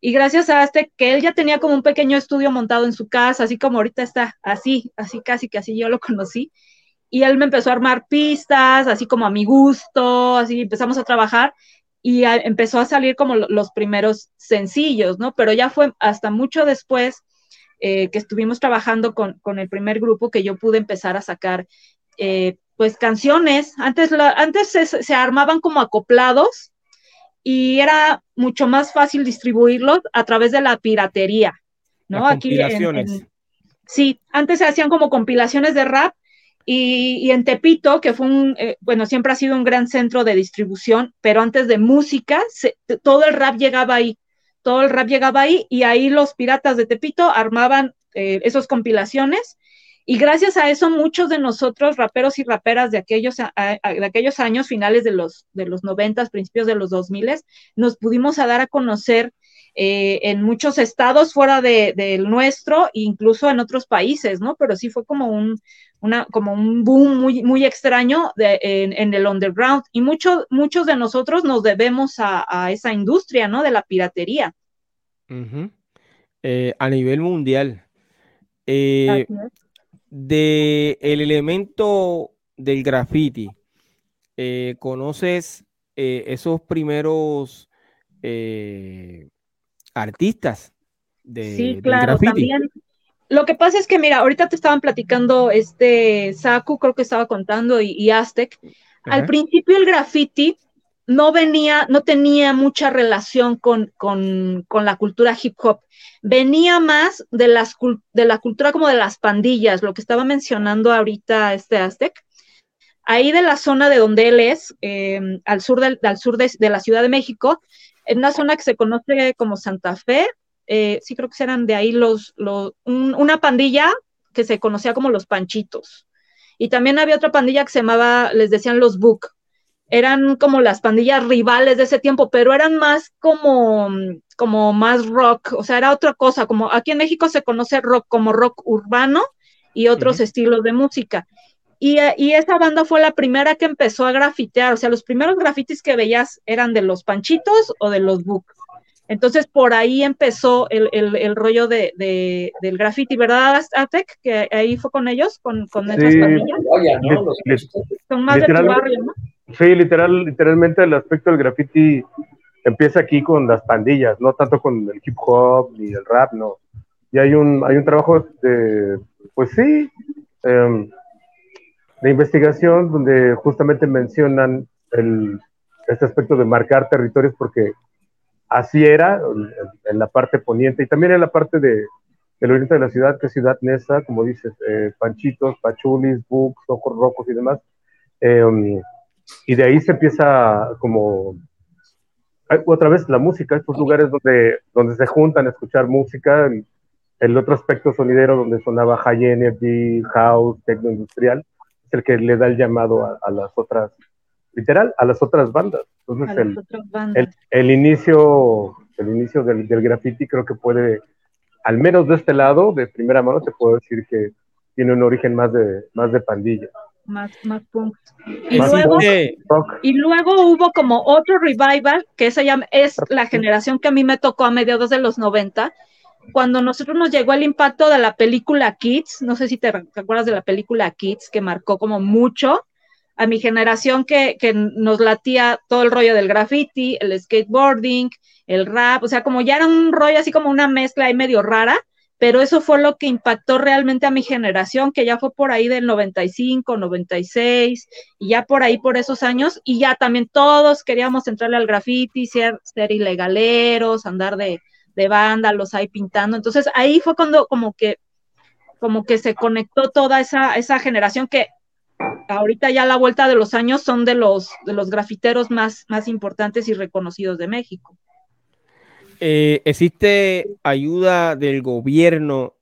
Y gracias a este, que él ya tenía como un pequeño estudio montado en su casa, así como ahorita está, así, así casi que así yo lo (laughs) conocí. Y él me empezó a armar pistas, así como a mi gusto, así empezamos a trabajar y empezó a salir como los primeros sencillos, ¿no? Pero ya fue hasta mucho después eh, que estuvimos trabajando con, con, el primer grupo que yo pude empezar a sacar, eh, pues, canciones. Antes, la, antes se, se, armaban como acoplados y era mucho más fácil distribuirlos a través de la piratería, ¿no? Aquí en, sí, antes se hacían como compilaciones de rap y, en Tepito, que fue un, eh, bueno, siempre ha sido un gran centro de distribución, pero antes de música, todo el rap llegaba ahí, todo el rap llegaba ahí y ahí los piratas de Tepito armaban eh, esas compilaciones. Y gracias a eso muchos de nosotros, raperos y raperas de aquellos, aquellos años, finales de los, de los 90, principios de los 2000, nos pudimos dar a conocer eh, en muchos estados fuera del de, nuestro, incluso en otros países, ¿no? Pero sí fue como un, una, como un boom muy, muy extraño de, en, el underground. Y muchos muchos de nosotros nos debemos a, esa industria, ¿no? De la piratería. Eh, a nivel mundial. Eh, de el elemento del graffiti, eh, ¿conoces esos primeros artistas de, sí, claro, También. Lo que pasa es que, mira, ahorita te estaban platicando este Saku, creo que estaba contando, y, Aztec. Al principio el graffiti no venía, no tenía mucha relación con, con, con, la cultura hip hop. Venía más de, las, de la cultura como de las pandillas, lo que estaba mencionando ahorita este Aztec. Ahí de la zona de donde él es, em, al sur, del, al sur de, la Ciudad de México, en una zona que se conoce como Santa Fe, eh, sí creo que eran de ahí los, los una pandilla que se conocía como los Panchitos. Y también había otra pandilla que se llamaba, les decían los Book, eran como las pandillas rivales de ese tiempo, pero eran más como, como más rock, o sea, era otra cosa, como aquí en México se conoce rock como rock urbano y otros estilos de música. Y, y, esa banda fue la primera que empezó a grafitear, o sea, los primeros grafitis que veías eran de los Panchitos o de los Book. Entonces, por ahí empezó el, el, rollo de, de, del graffiti, ¿verdad, Aztec? Que ahí fue con ellos, con, con esas pandillas. Son más de tu barrio, ¿no? Sí, literal, literalmente el aspecto del graffiti empieza aquí con las pandillas, no tanto con el hip hop ni el rap, no. Y hay un, hay un trabajo de, pues sí, em, de investigación donde justamente mencionan el, este aspecto de marcar territorios porque así era en, la parte poniente y también en la parte de, del oriente de la ciudad, que es Ciudad Neza, como dices, eh, Panchitos, Pachulis, Bucs, Ojos Rojos y demás. Eh, y de ahí se empieza como otra vez la música, estos lugares donde, donde se juntan a escuchar música, el, otro aspecto sonidero donde sonaba high energy, house, techno industrial, el que le da el llamado a, las otras, literal, a las otras bandas. Entonces el, El, inicio, el inicio del, del graffiti creo que puede, al menos de este lado, de primera mano, te puedo decir que tiene un origen más de, más de pandilla. Más, más punk. Y luego, y luego hubo como otro revival, que esa ya es la generación que a mí me tocó a mediados de los 90, cuando nosotros nos llegó el impacto de la película Kids, no sé si te acuerdas de la película Kids, que marcó como mucho a mi generación que, que nos latía todo el rollo del graffiti, el skateboarding, el rap, o sea, como ya era un rollo así como una mezcla ahí medio rara, pero eso fue lo que impactó realmente a mi generación, que ya fue por ahí del 95, 96, y ya por ahí por esos años, y ya también todos queríamos entrarle al graffiti, ser, ser ilegaleros, andar de, de vándalos ahí pintando. Entonces ahí fue cuando como que, como que se conectó toda esa, esa generación que ahorita ya a la vuelta de los años son de los, de los grafiteros más, más importantes y reconocidos de México. Eh, ¿Existe ayuda del gobierno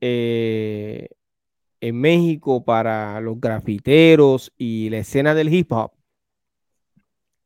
eh, en México para los grafiteros y la escena del hip hop?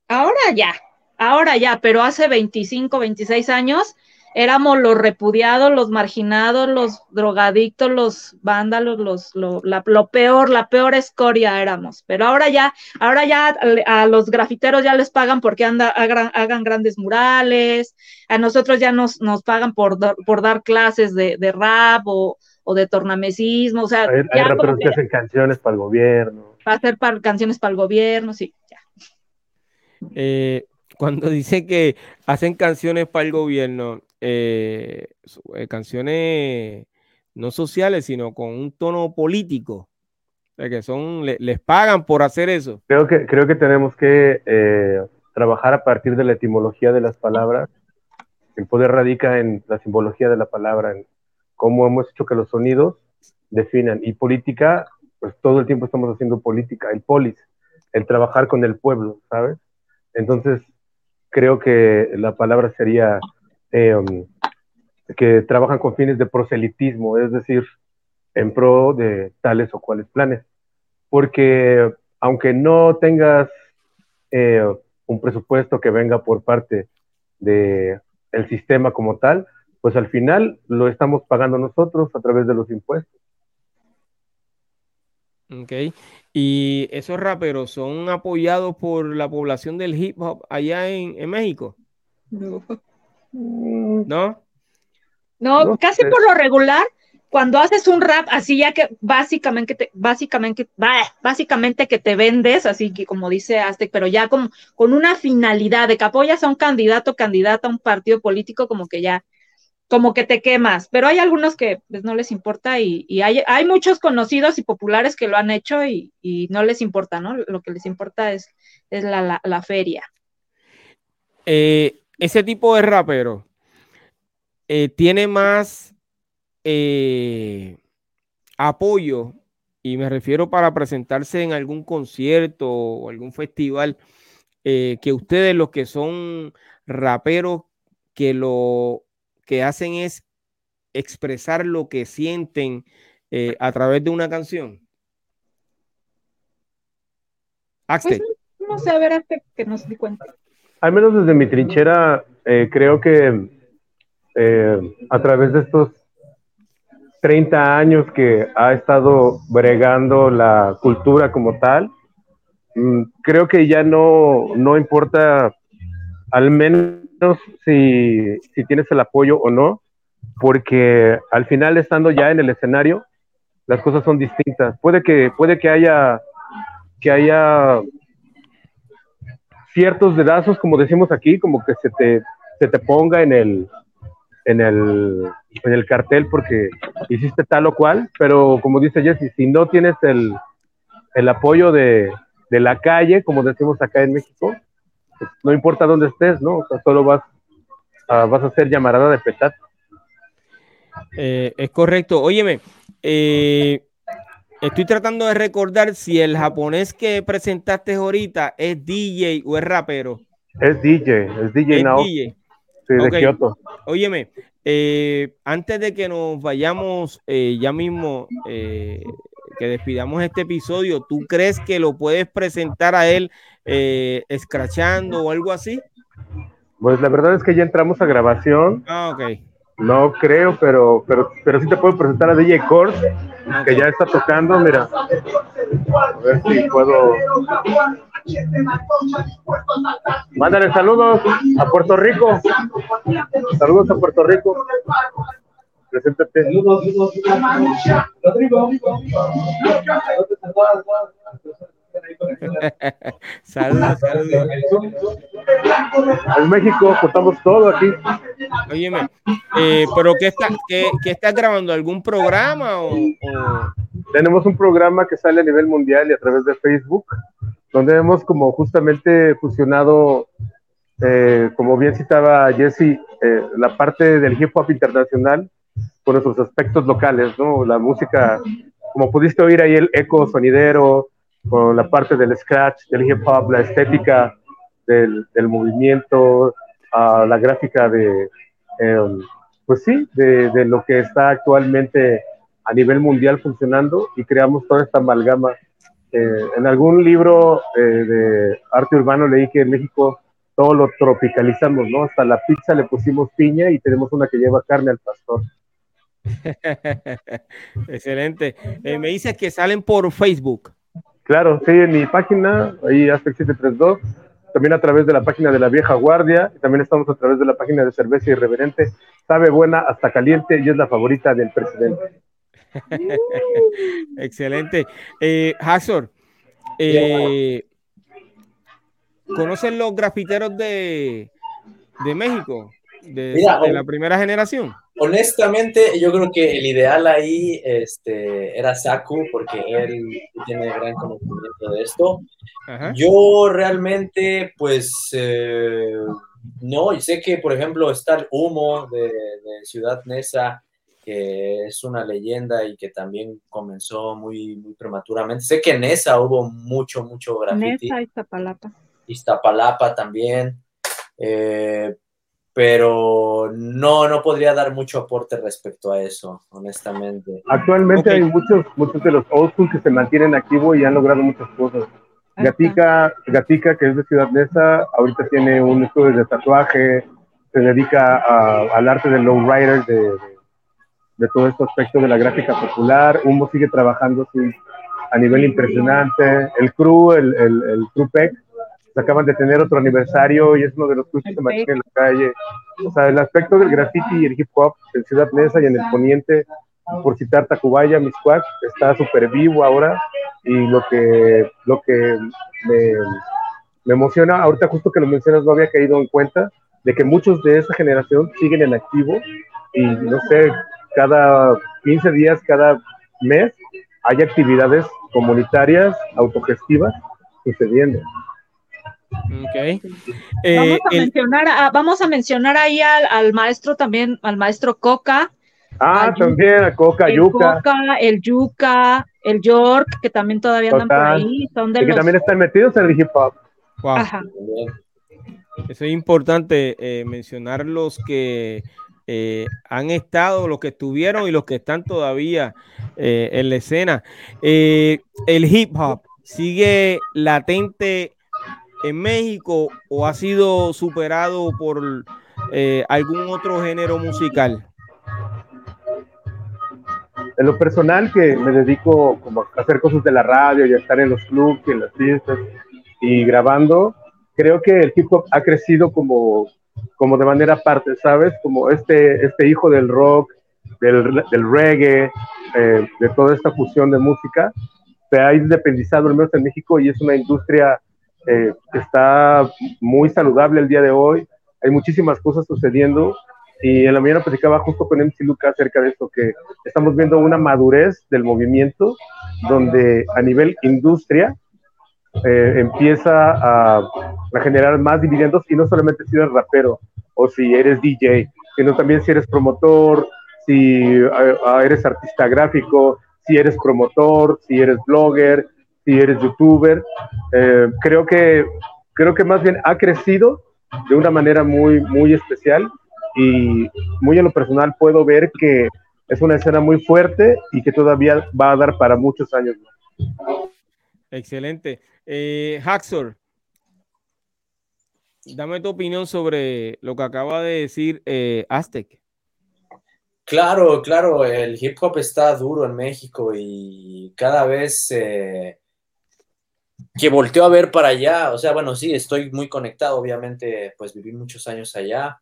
Ahora ya, ahora ya, pero hace 25, 26 años éramos los repudiados, los marginados, los drogadictos, los vándalos, los, lo, lo, peor, la peor escoria éramos. Pero ahora ya, ahora ya a, los grafiteros ya les pagan porque anda, hagan, grandes murales, a nosotros ya nos, nos pagan por, por dar clases de, de rap o, o, de tornamesismo, o sea. Hay, hay que hacen canciones para el gobierno. Para hacer canciones para el gobierno, sí, ya. Eh, cuando dicen que hacen canciones para el gobierno, eh, eh, canciones no sociales, sino con un tono político. que son, les pagan por hacer eso. Creo que, creo que tenemos que eh, trabajar a partir de la etimología de las palabras. El poder radica en la simbología de la palabra, en cómo hemos hecho que los sonidos definan. Y política, pues todo el tiempo estamos haciendo política, el polis, el trabajar con el pueblo, ¿sabes? Entonces, creo que la palabra sería eh, um, que trabajan con fines de proselitismo, es decir, en pro de tales o cuales planes. Porque aunque no tengas eh, un presupuesto que venga por parte del el sistema como tal, pues al final lo estamos pagando nosotros a través de los impuestos. Ok. ¿Y esos raperos son apoyados por la población del hip hop allá en, México? No. ¿No? No, casi por lo regular, cuando haces un rap así ya que básicamente te, básicamente básicamente que te vendes así que como dice Aztec pero ya como con una finalidad de que apoyas a un candidato candidata a un partido político como que ya como que te quemas, pero hay algunos que pues, no les importa y, hay, hay, muchos conocidos y populares que lo han hecho y, no les importa, ¿no? Lo que les importa es, es la, feria. Eh, ese tipo de rapero eh, tiene más eh, apoyo, y me refiero para presentarse en algún concierto o algún festival, que ustedes los que son raperos que lo que hacen es expresar lo que sienten eh, a través de una canción? Pues, no sé, a ver, hasta que nos di cuenta. Al menos desde mi trinchera, eh, creo que eh, a través de estos 30 años que ha estado bregando la cultura como tal, mm, creo que ya no, no importa al menos si, si tienes el apoyo o no, porque al final estando ya en el escenario, las cosas son distintas. Puede que, puede que haya, que haya ciertos dedazos, como decimos aquí, como que se te, se te ponga en el, en el, en el cartel porque hiciste tal o cual, pero como dice Jesse, si no tienes el, el apoyo de, de la calle, como decimos acá en México, no importa dónde estés, ¿no? O sea, solo vas a, vas a ser llamarada de petate. Eh, es correcto. Óyeme, eh, estoy tratando de recordar si el japonés que presentaste ahorita es DJ o es rapero. Es DJ, es DJ now. Sí, de Kyoto. Óyeme, eh, antes de que nos vayamos ya mismo, que despidamos este episodio, ¿tú crees que lo puedes presentar a él eh, escrachando o algo así? Pues la verdad es que ya entramos a grabación. Ah, ok. No creo, pero, pero, pero sí te puedo presentar a DJ Kors, que ya está tocando, mira. A ver si puedo. Mándale saludos a Puerto Rico. Saludos a Puerto Rico. Preséntate. saludos, saludos. (laughs) En México contamos todo aquí. Óyeme, eh, pero ¿qué, está, qué, estás grabando? ¿Algún programa? O, Tenemos un programa que sale a nivel mundial y a través de Facebook, donde hemos como justamente fusionado, eh, como bien citaba Jesse, eh, la parte del hip hop internacional con nuestros aspectos locales, ¿no? La música, como pudiste oír ahí el eco sonidero, con la parte del scratch, del hip hop, la estética del, del movimiento, a la gráfica de, em, pues sí, de, lo que está actualmente a nivel mundial funcionando y creamos toda esta amalgama. Eh, en algún libro eh, de arte urbano leí que en México todo lo tropicalizamos, ¿no? Hasta la pizza le pusimos piña y tenemos una que lleva carne al pastor. (laughs) Excelente. Eh, me dices que salen por Facebook. Claro, sí, en mi página, ahí Aztec 732, también a través de la página de la Vieja Guardia, también estamos a través de la página de Cerveza Irreverente, sabe buena hasta caliente y es la favorita del presidente. (laughs) Excelente. Eh, Hazor, eh, ¿conocen los grafiteros de, de México? De, la primera generación. Honestamente, yo creo que el ideal ahí este, era Saku, porque él tiene gran conocimiento de esto. Yo realmente, pues, eh, no, sé que, por ejemplo, está el humo de, Ciudad Nesa, que es una leyenda y que también comenzó muy, muy prematuramente. Sé que en esa hubo mucho, mucho graffiti. Nesa, Iztapalapa. Iztapalapa también. Eh, pero no, no podría dar mucho aporte respecto a eso, honestamente. Actualmente hay muchos, muchos de los old school que se mantienen activos y han logrado muchas cosas. Gatica, Gatica, que es de Ciudad Neza, ahorita tiene un estudio de tatuaje, se dedica al arte del lowrider, de, de, todo este aspecto de la gráfica popular. Humo sigue trabajando a nivel impresionante. El crew, el, el, el crew PEC, acaban de tener otro aniversario y es uno de los que se mantiene en la calle. O sea, el aspecto del graffiti y el hip hop en Ciudad Neza y en el poniente, por citar Tacubaya, Miscuac, está súper vivo ahora y lo que, lo que me, me emociona, ahorita justo que lo mencionas, no había caído en cuenta de que muchos de esa generación siguen en activo y no sé, cada 15 días, cada mes, hay actividades comunitarias, autogestivas sucediendo. Okay. Eh, vamos, a mencionar, vamos a mencionar ahí al, maestro también, al maestro Coca. Ah, también a Coca, el Yuca. Coca, el Yuca, el York, que también todavía andan por ahí. Son de y que también están metidos en el hip hop. Wow. Eso es importante eh, mencionar los que eh, han estado, los que estuvieron y los que están todavía en la escena. el hip hop sigue latente en México o ha sido superado por eh, algún otro género musical? En lo personal, que me dedico como a hacer cosas de la radio y a estar en los clubs y en las fiestas y grabando, creo que el hip hop ha crecido como, como de manera aparte, ¿sabes? Como este, este hijo del rock, del, del reggae, eh, de toda esta fusión de música, se ha independizado, al menos en México, y es una industria eh, está muy saludable el día de hoy. Hay muchísimas cosas sucediendo y en la mañana platicaba justo con MC Luca acerca de esto, que estamos viendo una madurez del movimiento donde a nivel industria eh, empieza a, a, generar más dividendos y no solamente si eres rapero o si eres DJ, sino también si eres promotor, si eh, eres artista gráfico, si eres promotor, si eres blogger, si eres youtuber. Eh, creo, que, creo que más bien ha crecido de una manera muy, muy especial y muy en lo personal puedo ver que es una escena muy fuerte y que todavía va a dar para muchos años. Excelente. Eh, Haxor, dame tu opinión sobre lo que acaba de decir eh, Aztec. Claro, claro, el hip hop está duro en México y cada vez eh, que volteó a ver para allá, o sea, bueno, sí, estoy muy conectado, obviamente, pues viví muchos años allá.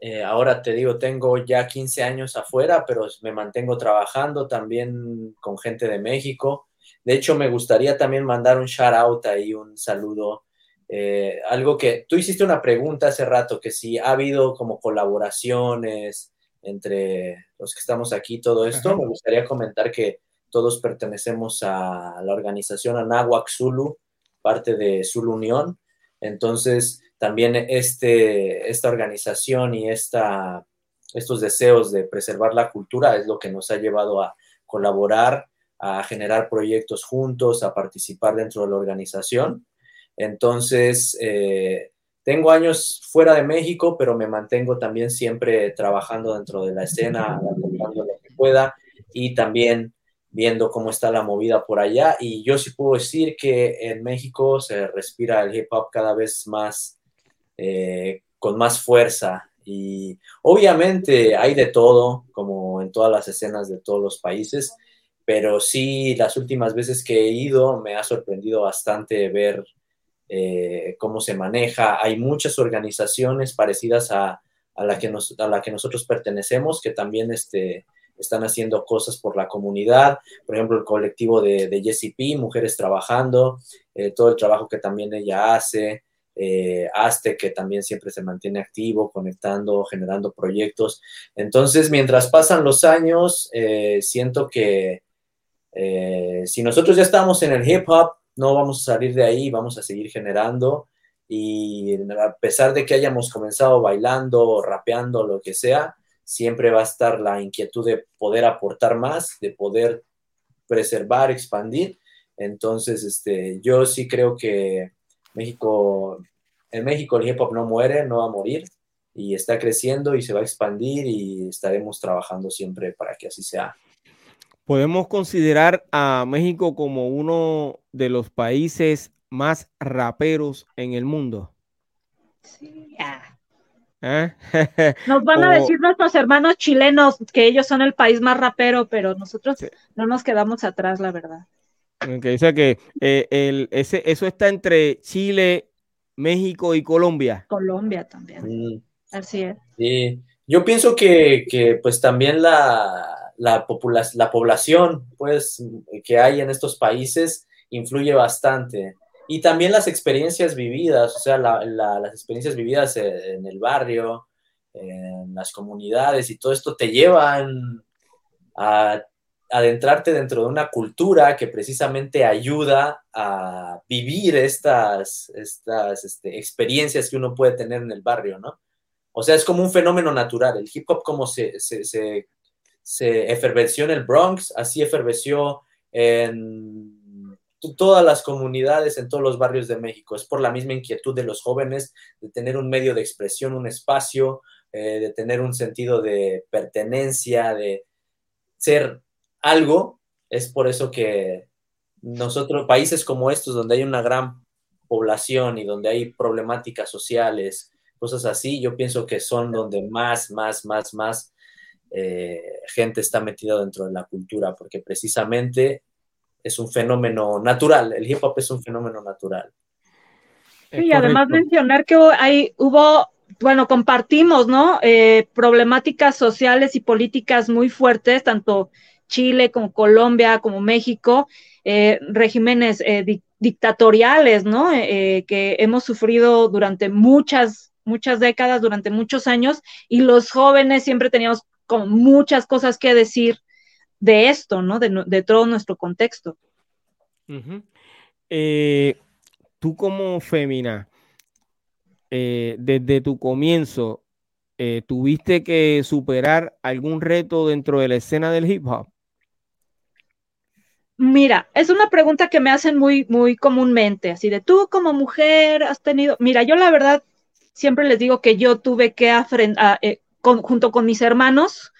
Eh, ahora te digo, tengo ya 15 años afuera, pero me mantengo trabajando también con gente de México. De hecho, me gustaría también mandar un shout out ahí, un saludo. Eh, algo que tú hiciste una pregunta hace rato, que si ha habido como colaboraciones entre los que estamos aquí, todo esto, me gustaría comentar que todos pertenecemos a la organización Anáhuac Zulu, parte de Zulu Unión. Entonces, también este, esta organización y esta, estos deseos de preservar la cultura es lo que nos ha llevado a colaborar, a generar proyectos juntos, a participar dentro de la organización. Entonces, eh, tengo años fuera de México, pero me mantengo también siempre trabajando dentro de la escena, lo que pueda y también viendo cómo está la movida por allá. Y yo sí puedo decir que en México se respira el hip hop cada vez más, eh, con más fuerza. Y obviamente hay de todo, como en todas las escenas de todos los países, pero sí las últimas veces que he ido me ha sorprendido bastante ver eh, cómo se maneja. Hay muchas organizaciones parecidas a, a, la que nos, a la que nosotros pertenecemos que también este, están haciendo cosas por la comunidad, por ejemplo, el colectivo de, de Jessie P, Mujeres Trabajando, eh, todo el trabajo que también ella hace, eh, que también siempre se mantiene activo, conectando, generando proyectos. Entonces, mientras pasan los años, eh, siento que eh, si nosotros ya estamos en el hip hop, no vamos a salir de ahí, vamos a seguir generando. Y a pesar de que hayamos comenzado bailando, rapeando, lo que sea, siempre va a estar la inquietud de poder aportar más, de poder preservar, expandir. Entonces, este, yo sí creo que México, en México el hip hop no muere, no va a morir y está creciendo y se va a expandir y estaremos trabajando siempre para que así sea. Podemos considerar a México como uno de los países más raperos en el mundo. Sí, ¿Eh? Nos van a decir nuestros hermanos chilenos que ellos son el país más rapero, pero nosotros no nos quedamos atrás, la verdad. Okay, o sea que eh, el, ese, eso está entre Chile, México y Colombia. Colombia también. Mm. Así es. Sí. Yo pienso que, que pues también la, la, la población pues, que hay en estos países influye bastante y también las experiencias vividas, o sea, las experiencias vividas en el barrio, en las comunidades y todo esto te llevan a adentrarte dentro de una cultura que precisamente ayuda a vivir estas, estas este, experiencias que uno puede tener en el barrio, ¿no? O sea, es como un fenómeno natural. El hip hop como se, se, se, se eferveció en el Bronx, así eferveció en todas las comunidades, en todos los barrios de México. Es por la misma inquietud de los jóvenes de tener un medio de expresión, un espacio, eh, de tener un sentido de pertenencia, de ser algo. Es por eso que nosotros, países como estos, donde hay una gran población y donde hay problemáticas sociales, cosas así, yo pienso que son donde más, más, más, más eh, gente está metida dentro de la cultura, porque precisamente es un fenómeno natural, el hip hop es un fenómeno natural. Sí, y además mencionar que hay, hubo, bueno, compartimos, ¿no? Eh, problemáticas sociales y políticas muy fuertes, tanto Chile como Colombia, como México, eh, regímenes eh, dictatoriales, ¿no? que hemos sufrido durante muchas, muchas décadas, durante muchos años, y los jóvenes siempre teníamos como muchas cosas que decir de esto, ¿no? De, todo nuestro contexto. Eh, tú como fémina, eh, desde tu comienzo, eh, ¿tuviste que superar algún reto dentro de la escena del hip hop? Mira, es una pregunta que me hacen muy, muy comúnmente, así de tú como mujer has tenido, mira, yo la verdad siempre les digo que yo tuve que, afrontar, junto con mis hermanos,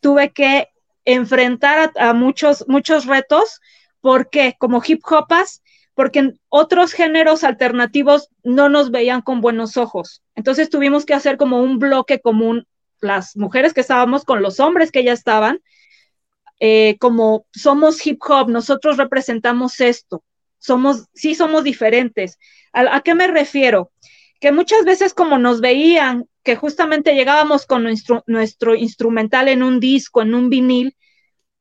tuve que enfrentar a, muchos, muchos retos. porque Como hip hopas, porque en otros géneros alternativos no nos veían con buenos ojos. Entonces tuvimos que hacer como un bloque común, las mujeres que estábamos con los hombres que ya estaban, eh, como somos hip hop, nosotros representamos esto, somos, sí somos diferentes. ¿A, qué me refiero? Que muchas veces como nos veían que justamente llegábamos con nuestro, nuestro instrumental en un disco, en un vinil,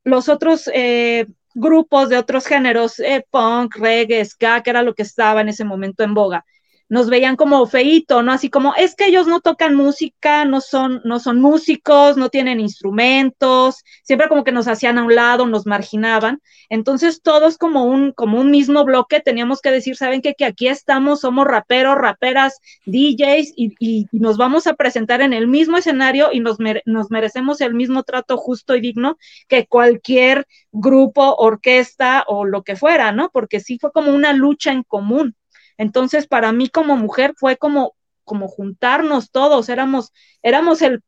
los otros eh, grupos de otros géneros, eh, punk, reggae, ska, que era lo que estaba en ese momento en boga, nos veían como feito, ¿no? Así como, es que ellos no tocan música, no son, no son músicos, no tienen instrumentos, siempre como que nos hacían a un lado, nos marginaban. Entonces todos como un, como un mismo bloque teníamos que decir, ¿saben qué? Que aquí estamos, somos raperos, raperas, DJs y, y, nos vamos a presentar en el mismo escenario y nos, nos merecemos el mismo trato justo y digno que cualquier grupo, orquesta o lo que fuera, ¿no? Porque sí fue como una lucha en común. Entonces, para mí como mujer fue como, como juntarnos todos, éramos, éramos el,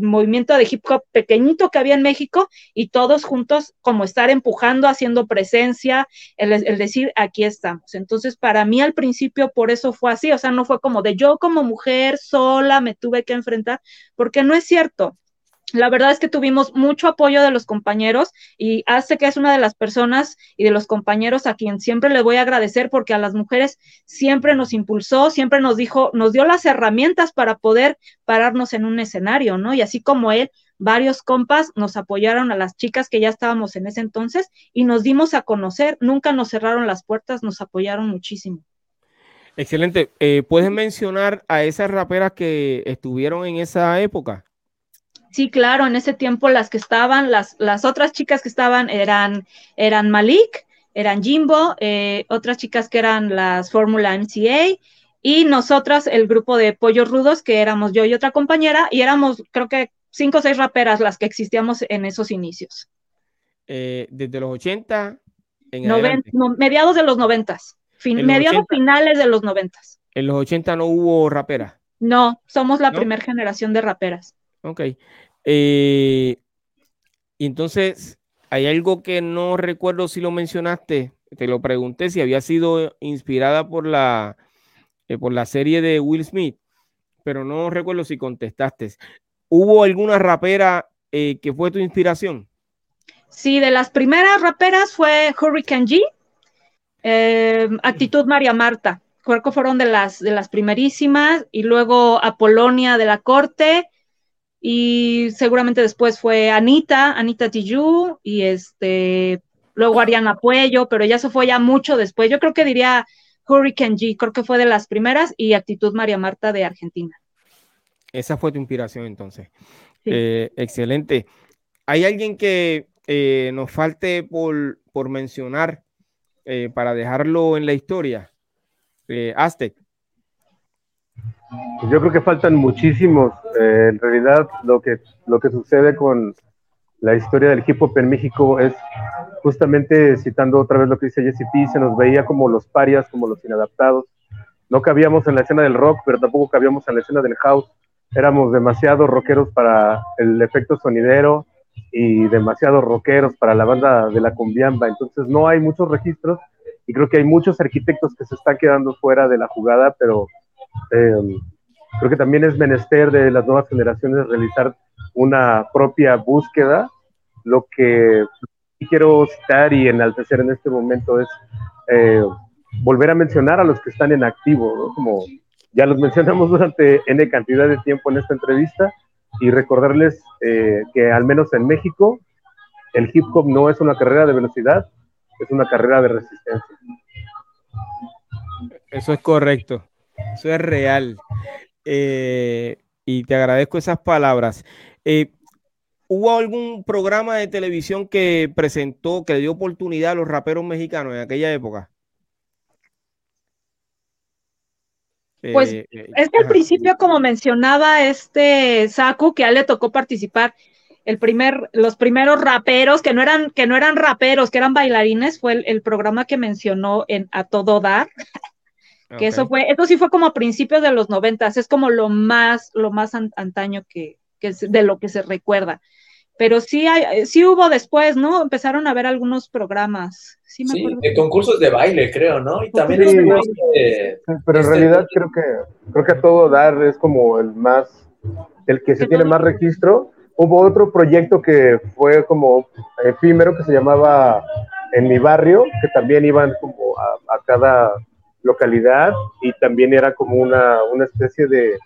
movimiento de hip hop pequeñito que había en México y todos juntos como estar empujando, haciendo presencia, el, el, decir, aquí estamos. Entonces, para mí al principio por eso fue así, o sea, no fue como de yo como mujer sola me tuve que enfrentar, porque no es cierto la verdad es que tuvimos mucho apoyo de los compañeros y hace que es una de las personas y de los compañeros a quien siempre le voy a agradecer porque a las mujeres siempre nos impulsó, siempre nos dijo, nos dio las herramientas para poder pararnos en un escenario, ¿no? Y así como él, varios compas nos apoyaron a las chicas que ya estábamos en ese entonces y nos dimos a conocer, nunca nos cerraron las puertas, nos apoyaron muchísimo. Excelente. Eh, ¿Puedes mencionar a esas raperas que estuvieron en esa época? Sí, claro, en ese tiempo las que estaban, las, las otras chicas que estaban eran, eran Malik, eran Jimbo, eh, otras chicas que eran las Fórmula MCA y nosotras el grupo de Pollos Rudos, que éramos yo y otra compañera, y éramos creo que cinco o seis raperas las que existíamos en esos inicios. Eh, desde los 80 en mediados de los 90, mediados finales de los 90. En los 80 no hubo raperas. No, somos la primera generación de raperas. Ok. Eh, entonces, hay algo que no recuerdo si lo mencionaste. Te lo pregunté si había sido inspirada por la, eh, por la serie de Will Smith, pero no recuerdo si contestaste. ¿Hubo alguna rapera eh, que fue tu inspiración? Sí, de las primeras raperas fue Hurricane G, Actitud María Marta que fueron de las, de las primerísimas, y luego Apolonia de la Corte, y seguramente después fue Anita, Anita Tijoux, y este, luego Ariana Puello, pero ya eso fue ya mucho después. Yo creo que diría Hurricane G, creo que fue de las primeras, y Actitud María Marta de Argentina. Esa fue tu inspiración entonces. Eh, excelente. ¿Hay alguien que eh, nos falte por, por mencionar eh, para dejarlo en la historia? Aztec? Yo creo que faltan muchísimos. Eh, en realidad, lo que, lo que sucede con la historia del hip hop en México es justamente citando otra vez lo que dice Jesse P, se nos veía como los parias, como los inadaptados. No cabíamos en la escena del rock, pero tampoco cabíamos en la escena del house. Éramos demasiado rockeros para el efecto sonidero y demasiado rockeros para la banda de la cumbiamba. Entonces no hay muchos registros y creo que hay muchos arquitectos que se están quedando fuera de la jugada, pero em, creo que también es menester de las nuevas generaciones realizar una propia búsqueda. Lo que quiero citar y enaltecer en este momento es eh, volver a mencionar a los que están en activo, como ya los (laughs) mencionamos durante N cantidad de tiempo en esta entrevista, y recordarles eh, que al menos en México el hip hop no es una carrera de velocidad, es una carrera de resistencia. Eso es correcto, eso es real. Eh, y te agradezco esas palabras. Eh, ¿Hubo algún programa de televisión que presentó, que dio oportunidad a los raperos mexicanos en aquella época? Pues eh, es que al principio, como mencionaba este Saku, que a él le tocó participar el primer, los primeros raperos, que no eran, que no eran raperos, que eran bailarines, fue el, programa que mencionó en A Todo Dar. Que eso fue, eso sí fue como a principios de los noventas, es como lo más, lo más antaño que, que de lo que se recuerda. Pero sí, hay, sí hubo después, ¿no? Empezaron a ver algunos programas. Sí, me de concursos de baile, creo, ¿no? Y también pero en este realidad creo que creo que a todo dar es como el más, el que se tiene más registro Hubo otro proyecto que fue como efímero que se llamaba En mi barrio, que también iban como a, cada localidad y también era como una, una especie de,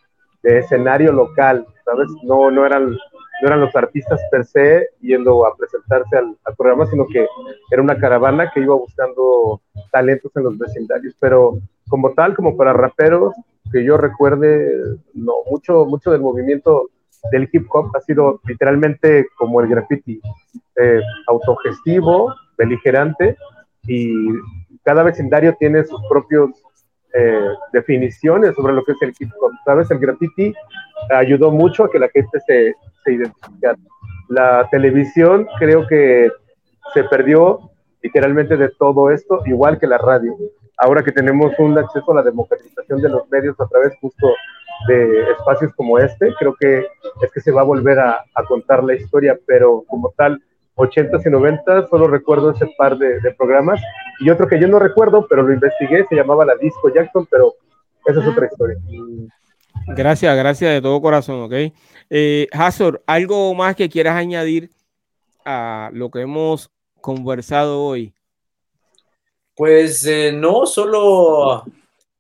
de, escenario local, ¿sabes? No, no, eran, no eran los artistas per se yendo a presentarse al, programa, sino que era una caravana que iba buscando talentos en los vecindarios, pero como tal, como para raperos, que yo recuerde, no, mucho, mucho del movimiento del hip hop ha sido literalmente como el graffiti, eh, autogestivo, beligerante, y cada vecindario tiene sus propios eh, definiciones sobre lo que es el hip hop. Sabes, el graffiti ayudó mucho a que la gente se, se identificara. La televisión creo que se perdió literalmente de todo esto, igual que la radio. Ahora que tenemos un acceso a la democratización de los medios a través justo de espacios como este, creo que es que se va a volver a, contar la historia, pero como tal, 80s y 90 solo recuerdo ese par de, programas y otro que yo no recuerdo, pero lo investigué, se llamaba La Disco Jackson, pero esa es otra historia. Gracias, gracias de todo corazón, ¿ok? Eh, Hazor, ¿algo más que quieras añadir a lo que hemos conversado hoy? Pues eh, no, solo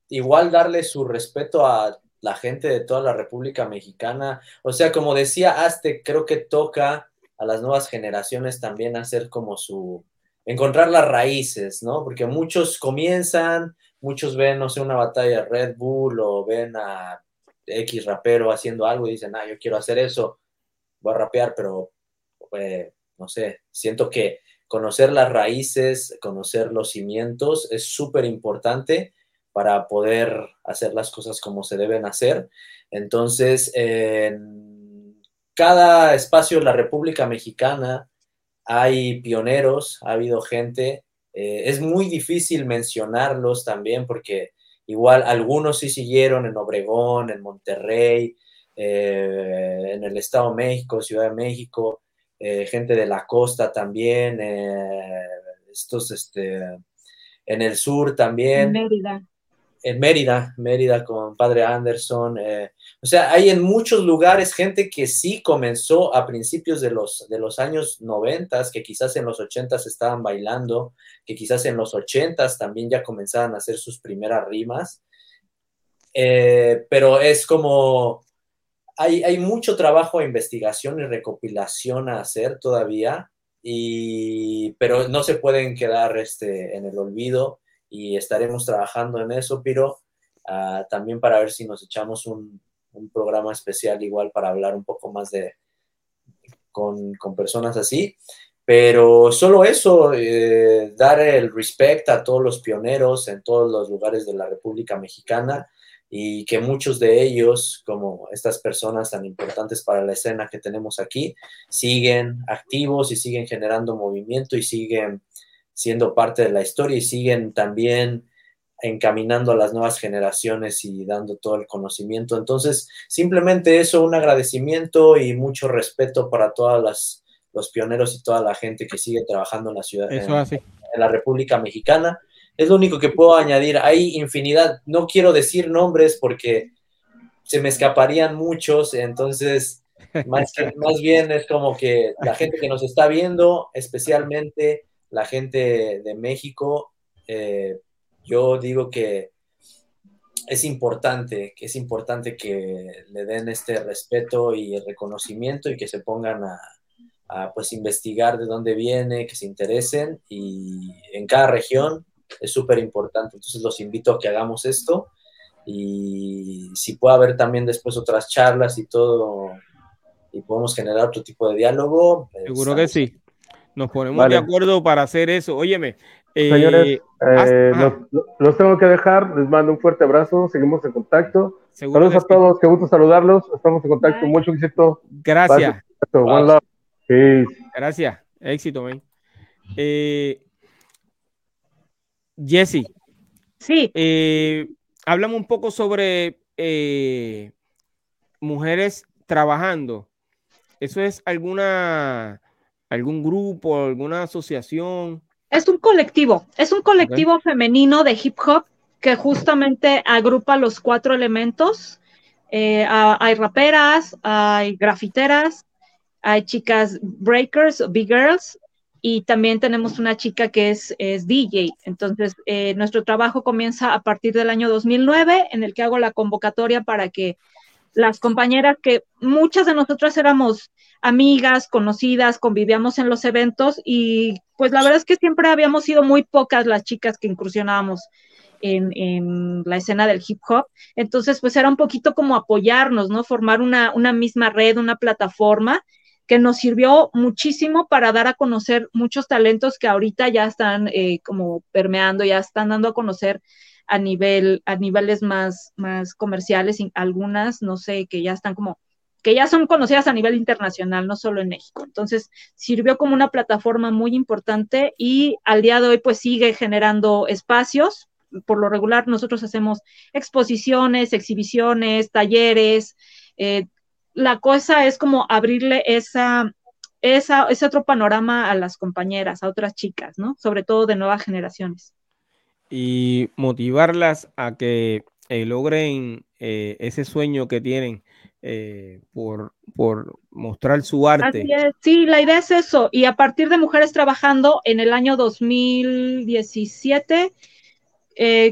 igual darle su respeto a la gente de toda la República Mexicana. O sea, como decía Aztec, creo que toca a las nuevas generaciones también hacer como su, encontrar las raíces, ¿no? Porque muchos comienzan, muchos ven, no sé, una batalla Red Bull o ven a X rapero haciendo algo y dicen, ah, yo quiero hacer eso, voy a rapear, pero, eh, no sé, siento que conocer las raíces, conocer los cimientos es súper importante para poder hacer las cosas como se deben hacer. Entonces, cada espacio de la República Mexicana hay pioneros, ha habido gente. Eh, es muy difícil mencionarlos también porque igual algunos sí siguieron en Obregón, en Monterrey, eh, en el Estado de México, Ciudad de México, eh, gente de la costa también, estos, este, en el sur también. Mérida en Mérida, Mérida con Padre Anderson. Eh, o sea, hay en muchos lugares gente que sí comenzó a principios de los, de los años 90, que quizás en los 80 estaban bailando, que quizás en los 80 también ya comenzaban a hacer sus primeras rimas. Eh, pero es como, hay, hay mucho trabajo de investigación y recopilación a hacer todavía, y, pero no se pueden quedar este, en el olvido y estaremos trabajando en eso, Piro, ah, también para ver si nos echamos un, programa especial igual para hablar un poco más de con, personas así. Pero solo eso, eh, dar el respeto a todos los pioneros en todos los lugares de la República Mexicana y que muchos de ellos, como estas personas tan importantes para la escena que tenemos aquí, siguen activos y siguen generando movimiento y siguen siendo parte de la historia y siguen también encaminando a las nuevas generaciones y dando todo el conocimiento. Entonces, simplemente eso, un agradecimiento y mucho respeto para todos los pioneros y toda la gente que sigue trabajando en la ciudad, en, en, la República Mexicana. Es lo único que puedo añadir. Hay infinidad, no quiero decir nombres porque se me escaparían muchos, entonces, más, más bien es como que la gente que nos está viendo, especialmente la gente de México, eh, yo digo que es importante, que es importante que le den este respeto y el reconocimiento y que se pongan a, pues investigar de dónde viene, que se interesen y en cada región es súper importante. Entonces los invito a que hagamos esto y si puede haber también después otras charlas y todo y podemos generar otro tipo de diálogo. Pues, Seguro que sí. Nos ponemos de acuerdo para hacer eso. Óyeme. Eh, Señores, eh, los, tengo que dejar. Les mando un fuerte abrazo. Seguimos en contacto. Saludos a todos. Qué gusto saludarlos. Estamos en contacto. Mucho éxito. Gracias. Gracias. Éxito, man. Eh, Jesse. Sí. Eh, hablamos un poco sobre mujeres trabajando. ¿Eso es alguna algún grupo, alguna asociación? Es un colectivo, es un colectivo femenino de hip hop que justamente agrupa los cuatro elementos. Eh, hay raperas, hay grafiteras, hay chicas breakers, big girls, y también tenemos una chica que es, es DJ. Entonces, eh, nuestro trabajo comienza a partir del año 2009, en el que hago la convocatoria para que las compañeras que muchas de nosotras éramos amigas, conocidas, convivíamos en los eventos y pues la verdad es que siempre habíamos sido muy pocas las chicas que incursionábamos en, la escena del hip hop. Entonces pues era un poquito como apoyarnos, ¿no? Formar una, misma red, una plataforma que nos sirvió muchísimo para dar a conocer muchos talentos que ahorita ya están eh, como permeando, ya están dando a conocer a nivel, a niveles más, más comerciales, algunas, no sé, que ya están como, que ya son conocidas a nivel internacional, no solo en México. Entonces, sirvió como una plataforma muy importante y al día de hoy, pues sigue generando espacios. Por lo regular, nosotros hacemos exposiciones, exhibiciones, talleres. Eh, la cosa es como abrirle esa, esa, ese otro panorama a las compañeras, a otras chicas, ¿no? Sobre todo de nuevas generaciones y motivarlas a que eh, logren eh, ese sueño que tienen eh, por, por, mostrar su arte. Sí, la idea es eso. Y a partir de Mujeres Trabajando, en el año 2017,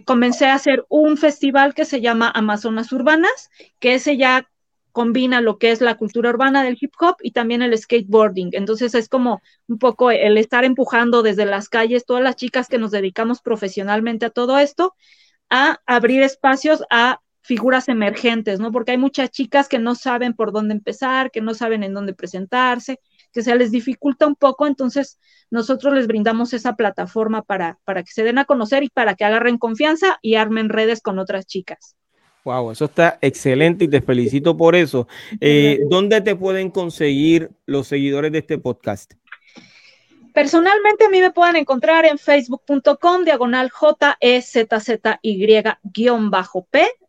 comencé a hacer un festival que se llama Amazonas Urbanas, que ese ya combina lo que es la cultura urbana del hip hop y también el skateboarding. Entonces es como un poco el estar empujando desde las calles, todas las chicas que nos dedicamos profesionalmente a todo esto, a abrir espacios a figuras emergentes, ¿no? Porque hay muchas chicas que no saben por dónde empezar, que no saben en dónde presentarse, que se les dificulta un poco, entonces nosotros les brindamos esa plataforma para, para que se den a conocer y para que agarren confianza y armen redes con otras chicas. Wow, eso está excelente y te felicito por eso. Eh, ¿Dónde te pueden conseguir los seguidores de este podcast? Personalmente a mí me pueden encontrar en facebook.com diagonal J-E-Z-Z-Y-P.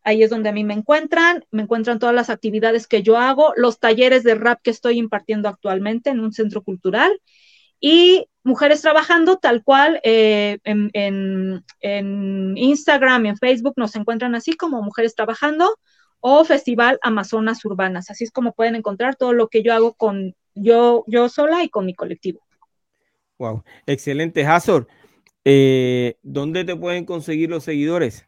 Ahí es donde a mí me encuentran. Me encuentran todas las actividades que yo hago, los talleres de rap que estoy impartiendo actualmente en un centro cultural y Mujeres Trabajando, tal cual eh, en, en Instagram y en Facebook nos encuentran así como Mujeres Trabajando o Festival Amazonas Urbanas. Así es como pueden encontrar todo lo que yo hago con yo, yo sola y con mi colectivo. Wow, excelente. Hazor, eh, ¿dónde te pueden conseguir los seguidores?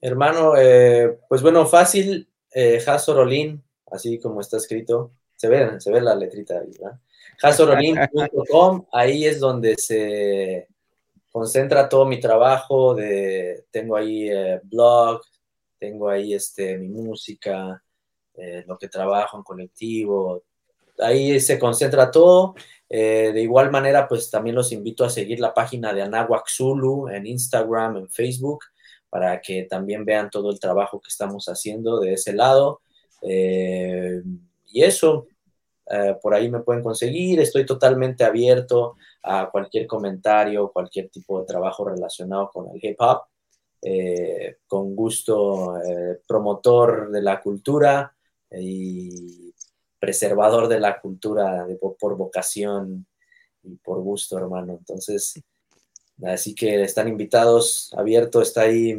Hermano, eh, pues bueno, fácil, eh, Hazor Olin, así como está escrito. Se ve, se ve la letrita ahí, ¿verdad? Hazorolin.com, ahí es donde se concentra todo mi trabajo. De, tengo ahí eh, blog, tengo ahí este, mi música, lo que trabajo en colectivo. Ahí se concentra todo. Eh, de igual manera, pues también los invito a seguir la página de Anahuac Zulu en Instagram, en Facebook, para que también vean todo el trabajo que estamos haciendo de ese lado. Eh, y eso, eh, por ahí me pueden conseguir. Estoy totalmente abierto a cualquier comentario, cualquier tipo de trabajo relacionado con el hip hop. con gusto, promotor de la cultura y preservador de la cultura de, por vocación y por gusto, hermano. Entonces, así que están invitados, abierto, está ahí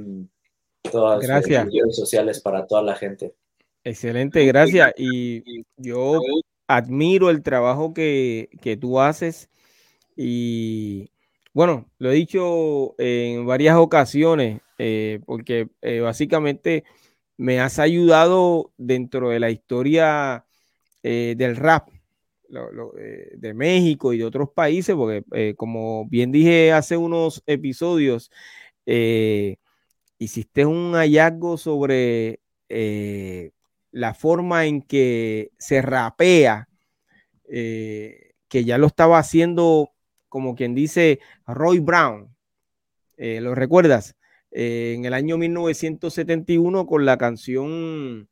todas las redes sociales para toda la gente. Excelente, gracias. Y yo admiro el trabajo que, tú haces y bueno, lo he dicho en varias ocasiones, eh, porque eh, básicamente me has ayudado dentro de la historia eh, del rap de México y de otros países, porque como bien dije hace unos episodios, hiciste un hallazgo sobre la forma en que se rapea, que ya lo estaba haciendo como quien dice Roy Brown. ¿Lo recuerdas? en el año 1971 con la canción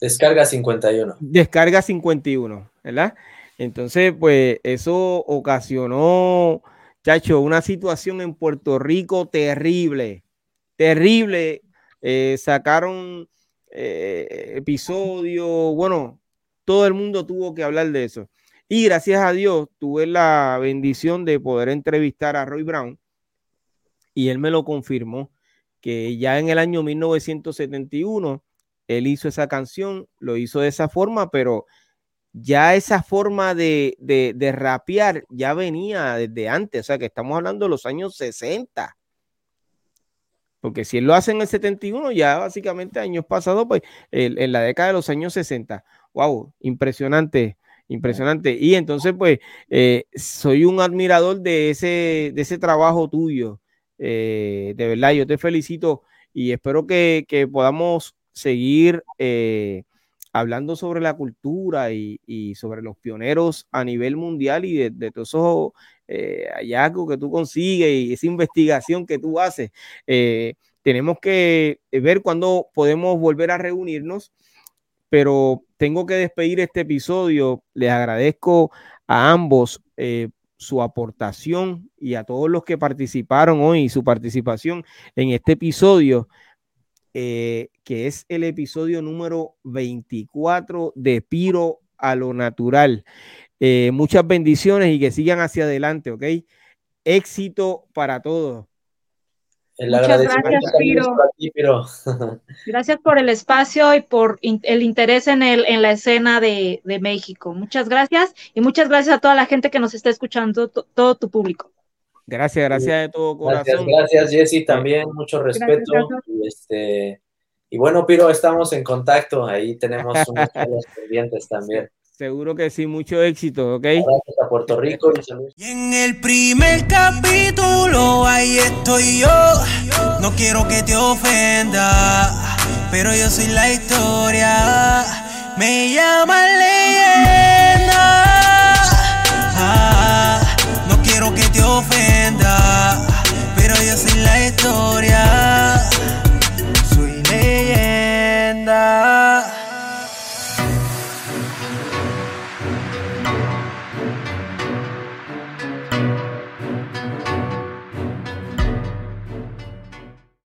Descarga 51. Descarga 51, ¿verdad? Entonces, pues eso ocasionó, chacho, una situación en Puerto Rico terrible, terrible. Eh, sacaron eh, episodios, bueno, todo el mundo tuvo que hablar de eso. Y gracias a Dios tuve la bendición de poder entrevistar a Roy Brown y él me lo confirmó que ya en el año 1971 él hizo esa canción, lo hizo de esa forma, pero ya esa forma de, de, rapear ya venía desde antes, o sea que estamos hablando de los años 60. Porque si él lo hace en el 71, ya básicamente años pasados, pues en, la década de los años 60. ¡Wow! Impresionante, impresionante. Y entonces, pues, eh, soy un admirador de ese, de ese trabajo tuyo. Eh, de verdad, yo te felicito y espero que, que podamos seguir eh, hablando sobre la cultura y, sobre los pioneros a nivel mundial y de, todos esos eh, hallazgos que tú consigues y esa investigación que tú haces. Eh, tenemos que ver cuándo podemos volver a reunirnos, pero tengo que despedir este episodio. Les agradezco a ambos su aportación y a todos los que participaron hoy, su participación en este episodio. Eh, que es el episodio número 24 de Piro a lo Natural. Eh, muchas bendiciones y que sigan hacia adelante, ¿ok? Éxito para todos. Muchas gracias, Piro. (laughs) gracias por el espacio y por el interés en, el, en la escena de, México. Muchas gracias y muchas gracias a toda la gente que nos está escuchando, todo tu público. Gracias, gracias de todo corazón. Gracias, gracias Jessy, también, mucho respeto. Y, este, y bueno, Piro, estamos en contacto, ahí tenemos unos pendientes también. Seguro que sí, mucho éxito, ¿ok? Gracias a Puerto Rico. Y en el primer capítulo, ahí estoy yo. No quiero que te ofenda, pero yo soy la historia. Me llaman leyenda. ofenda, pero yo soy la historia, soy leyenda.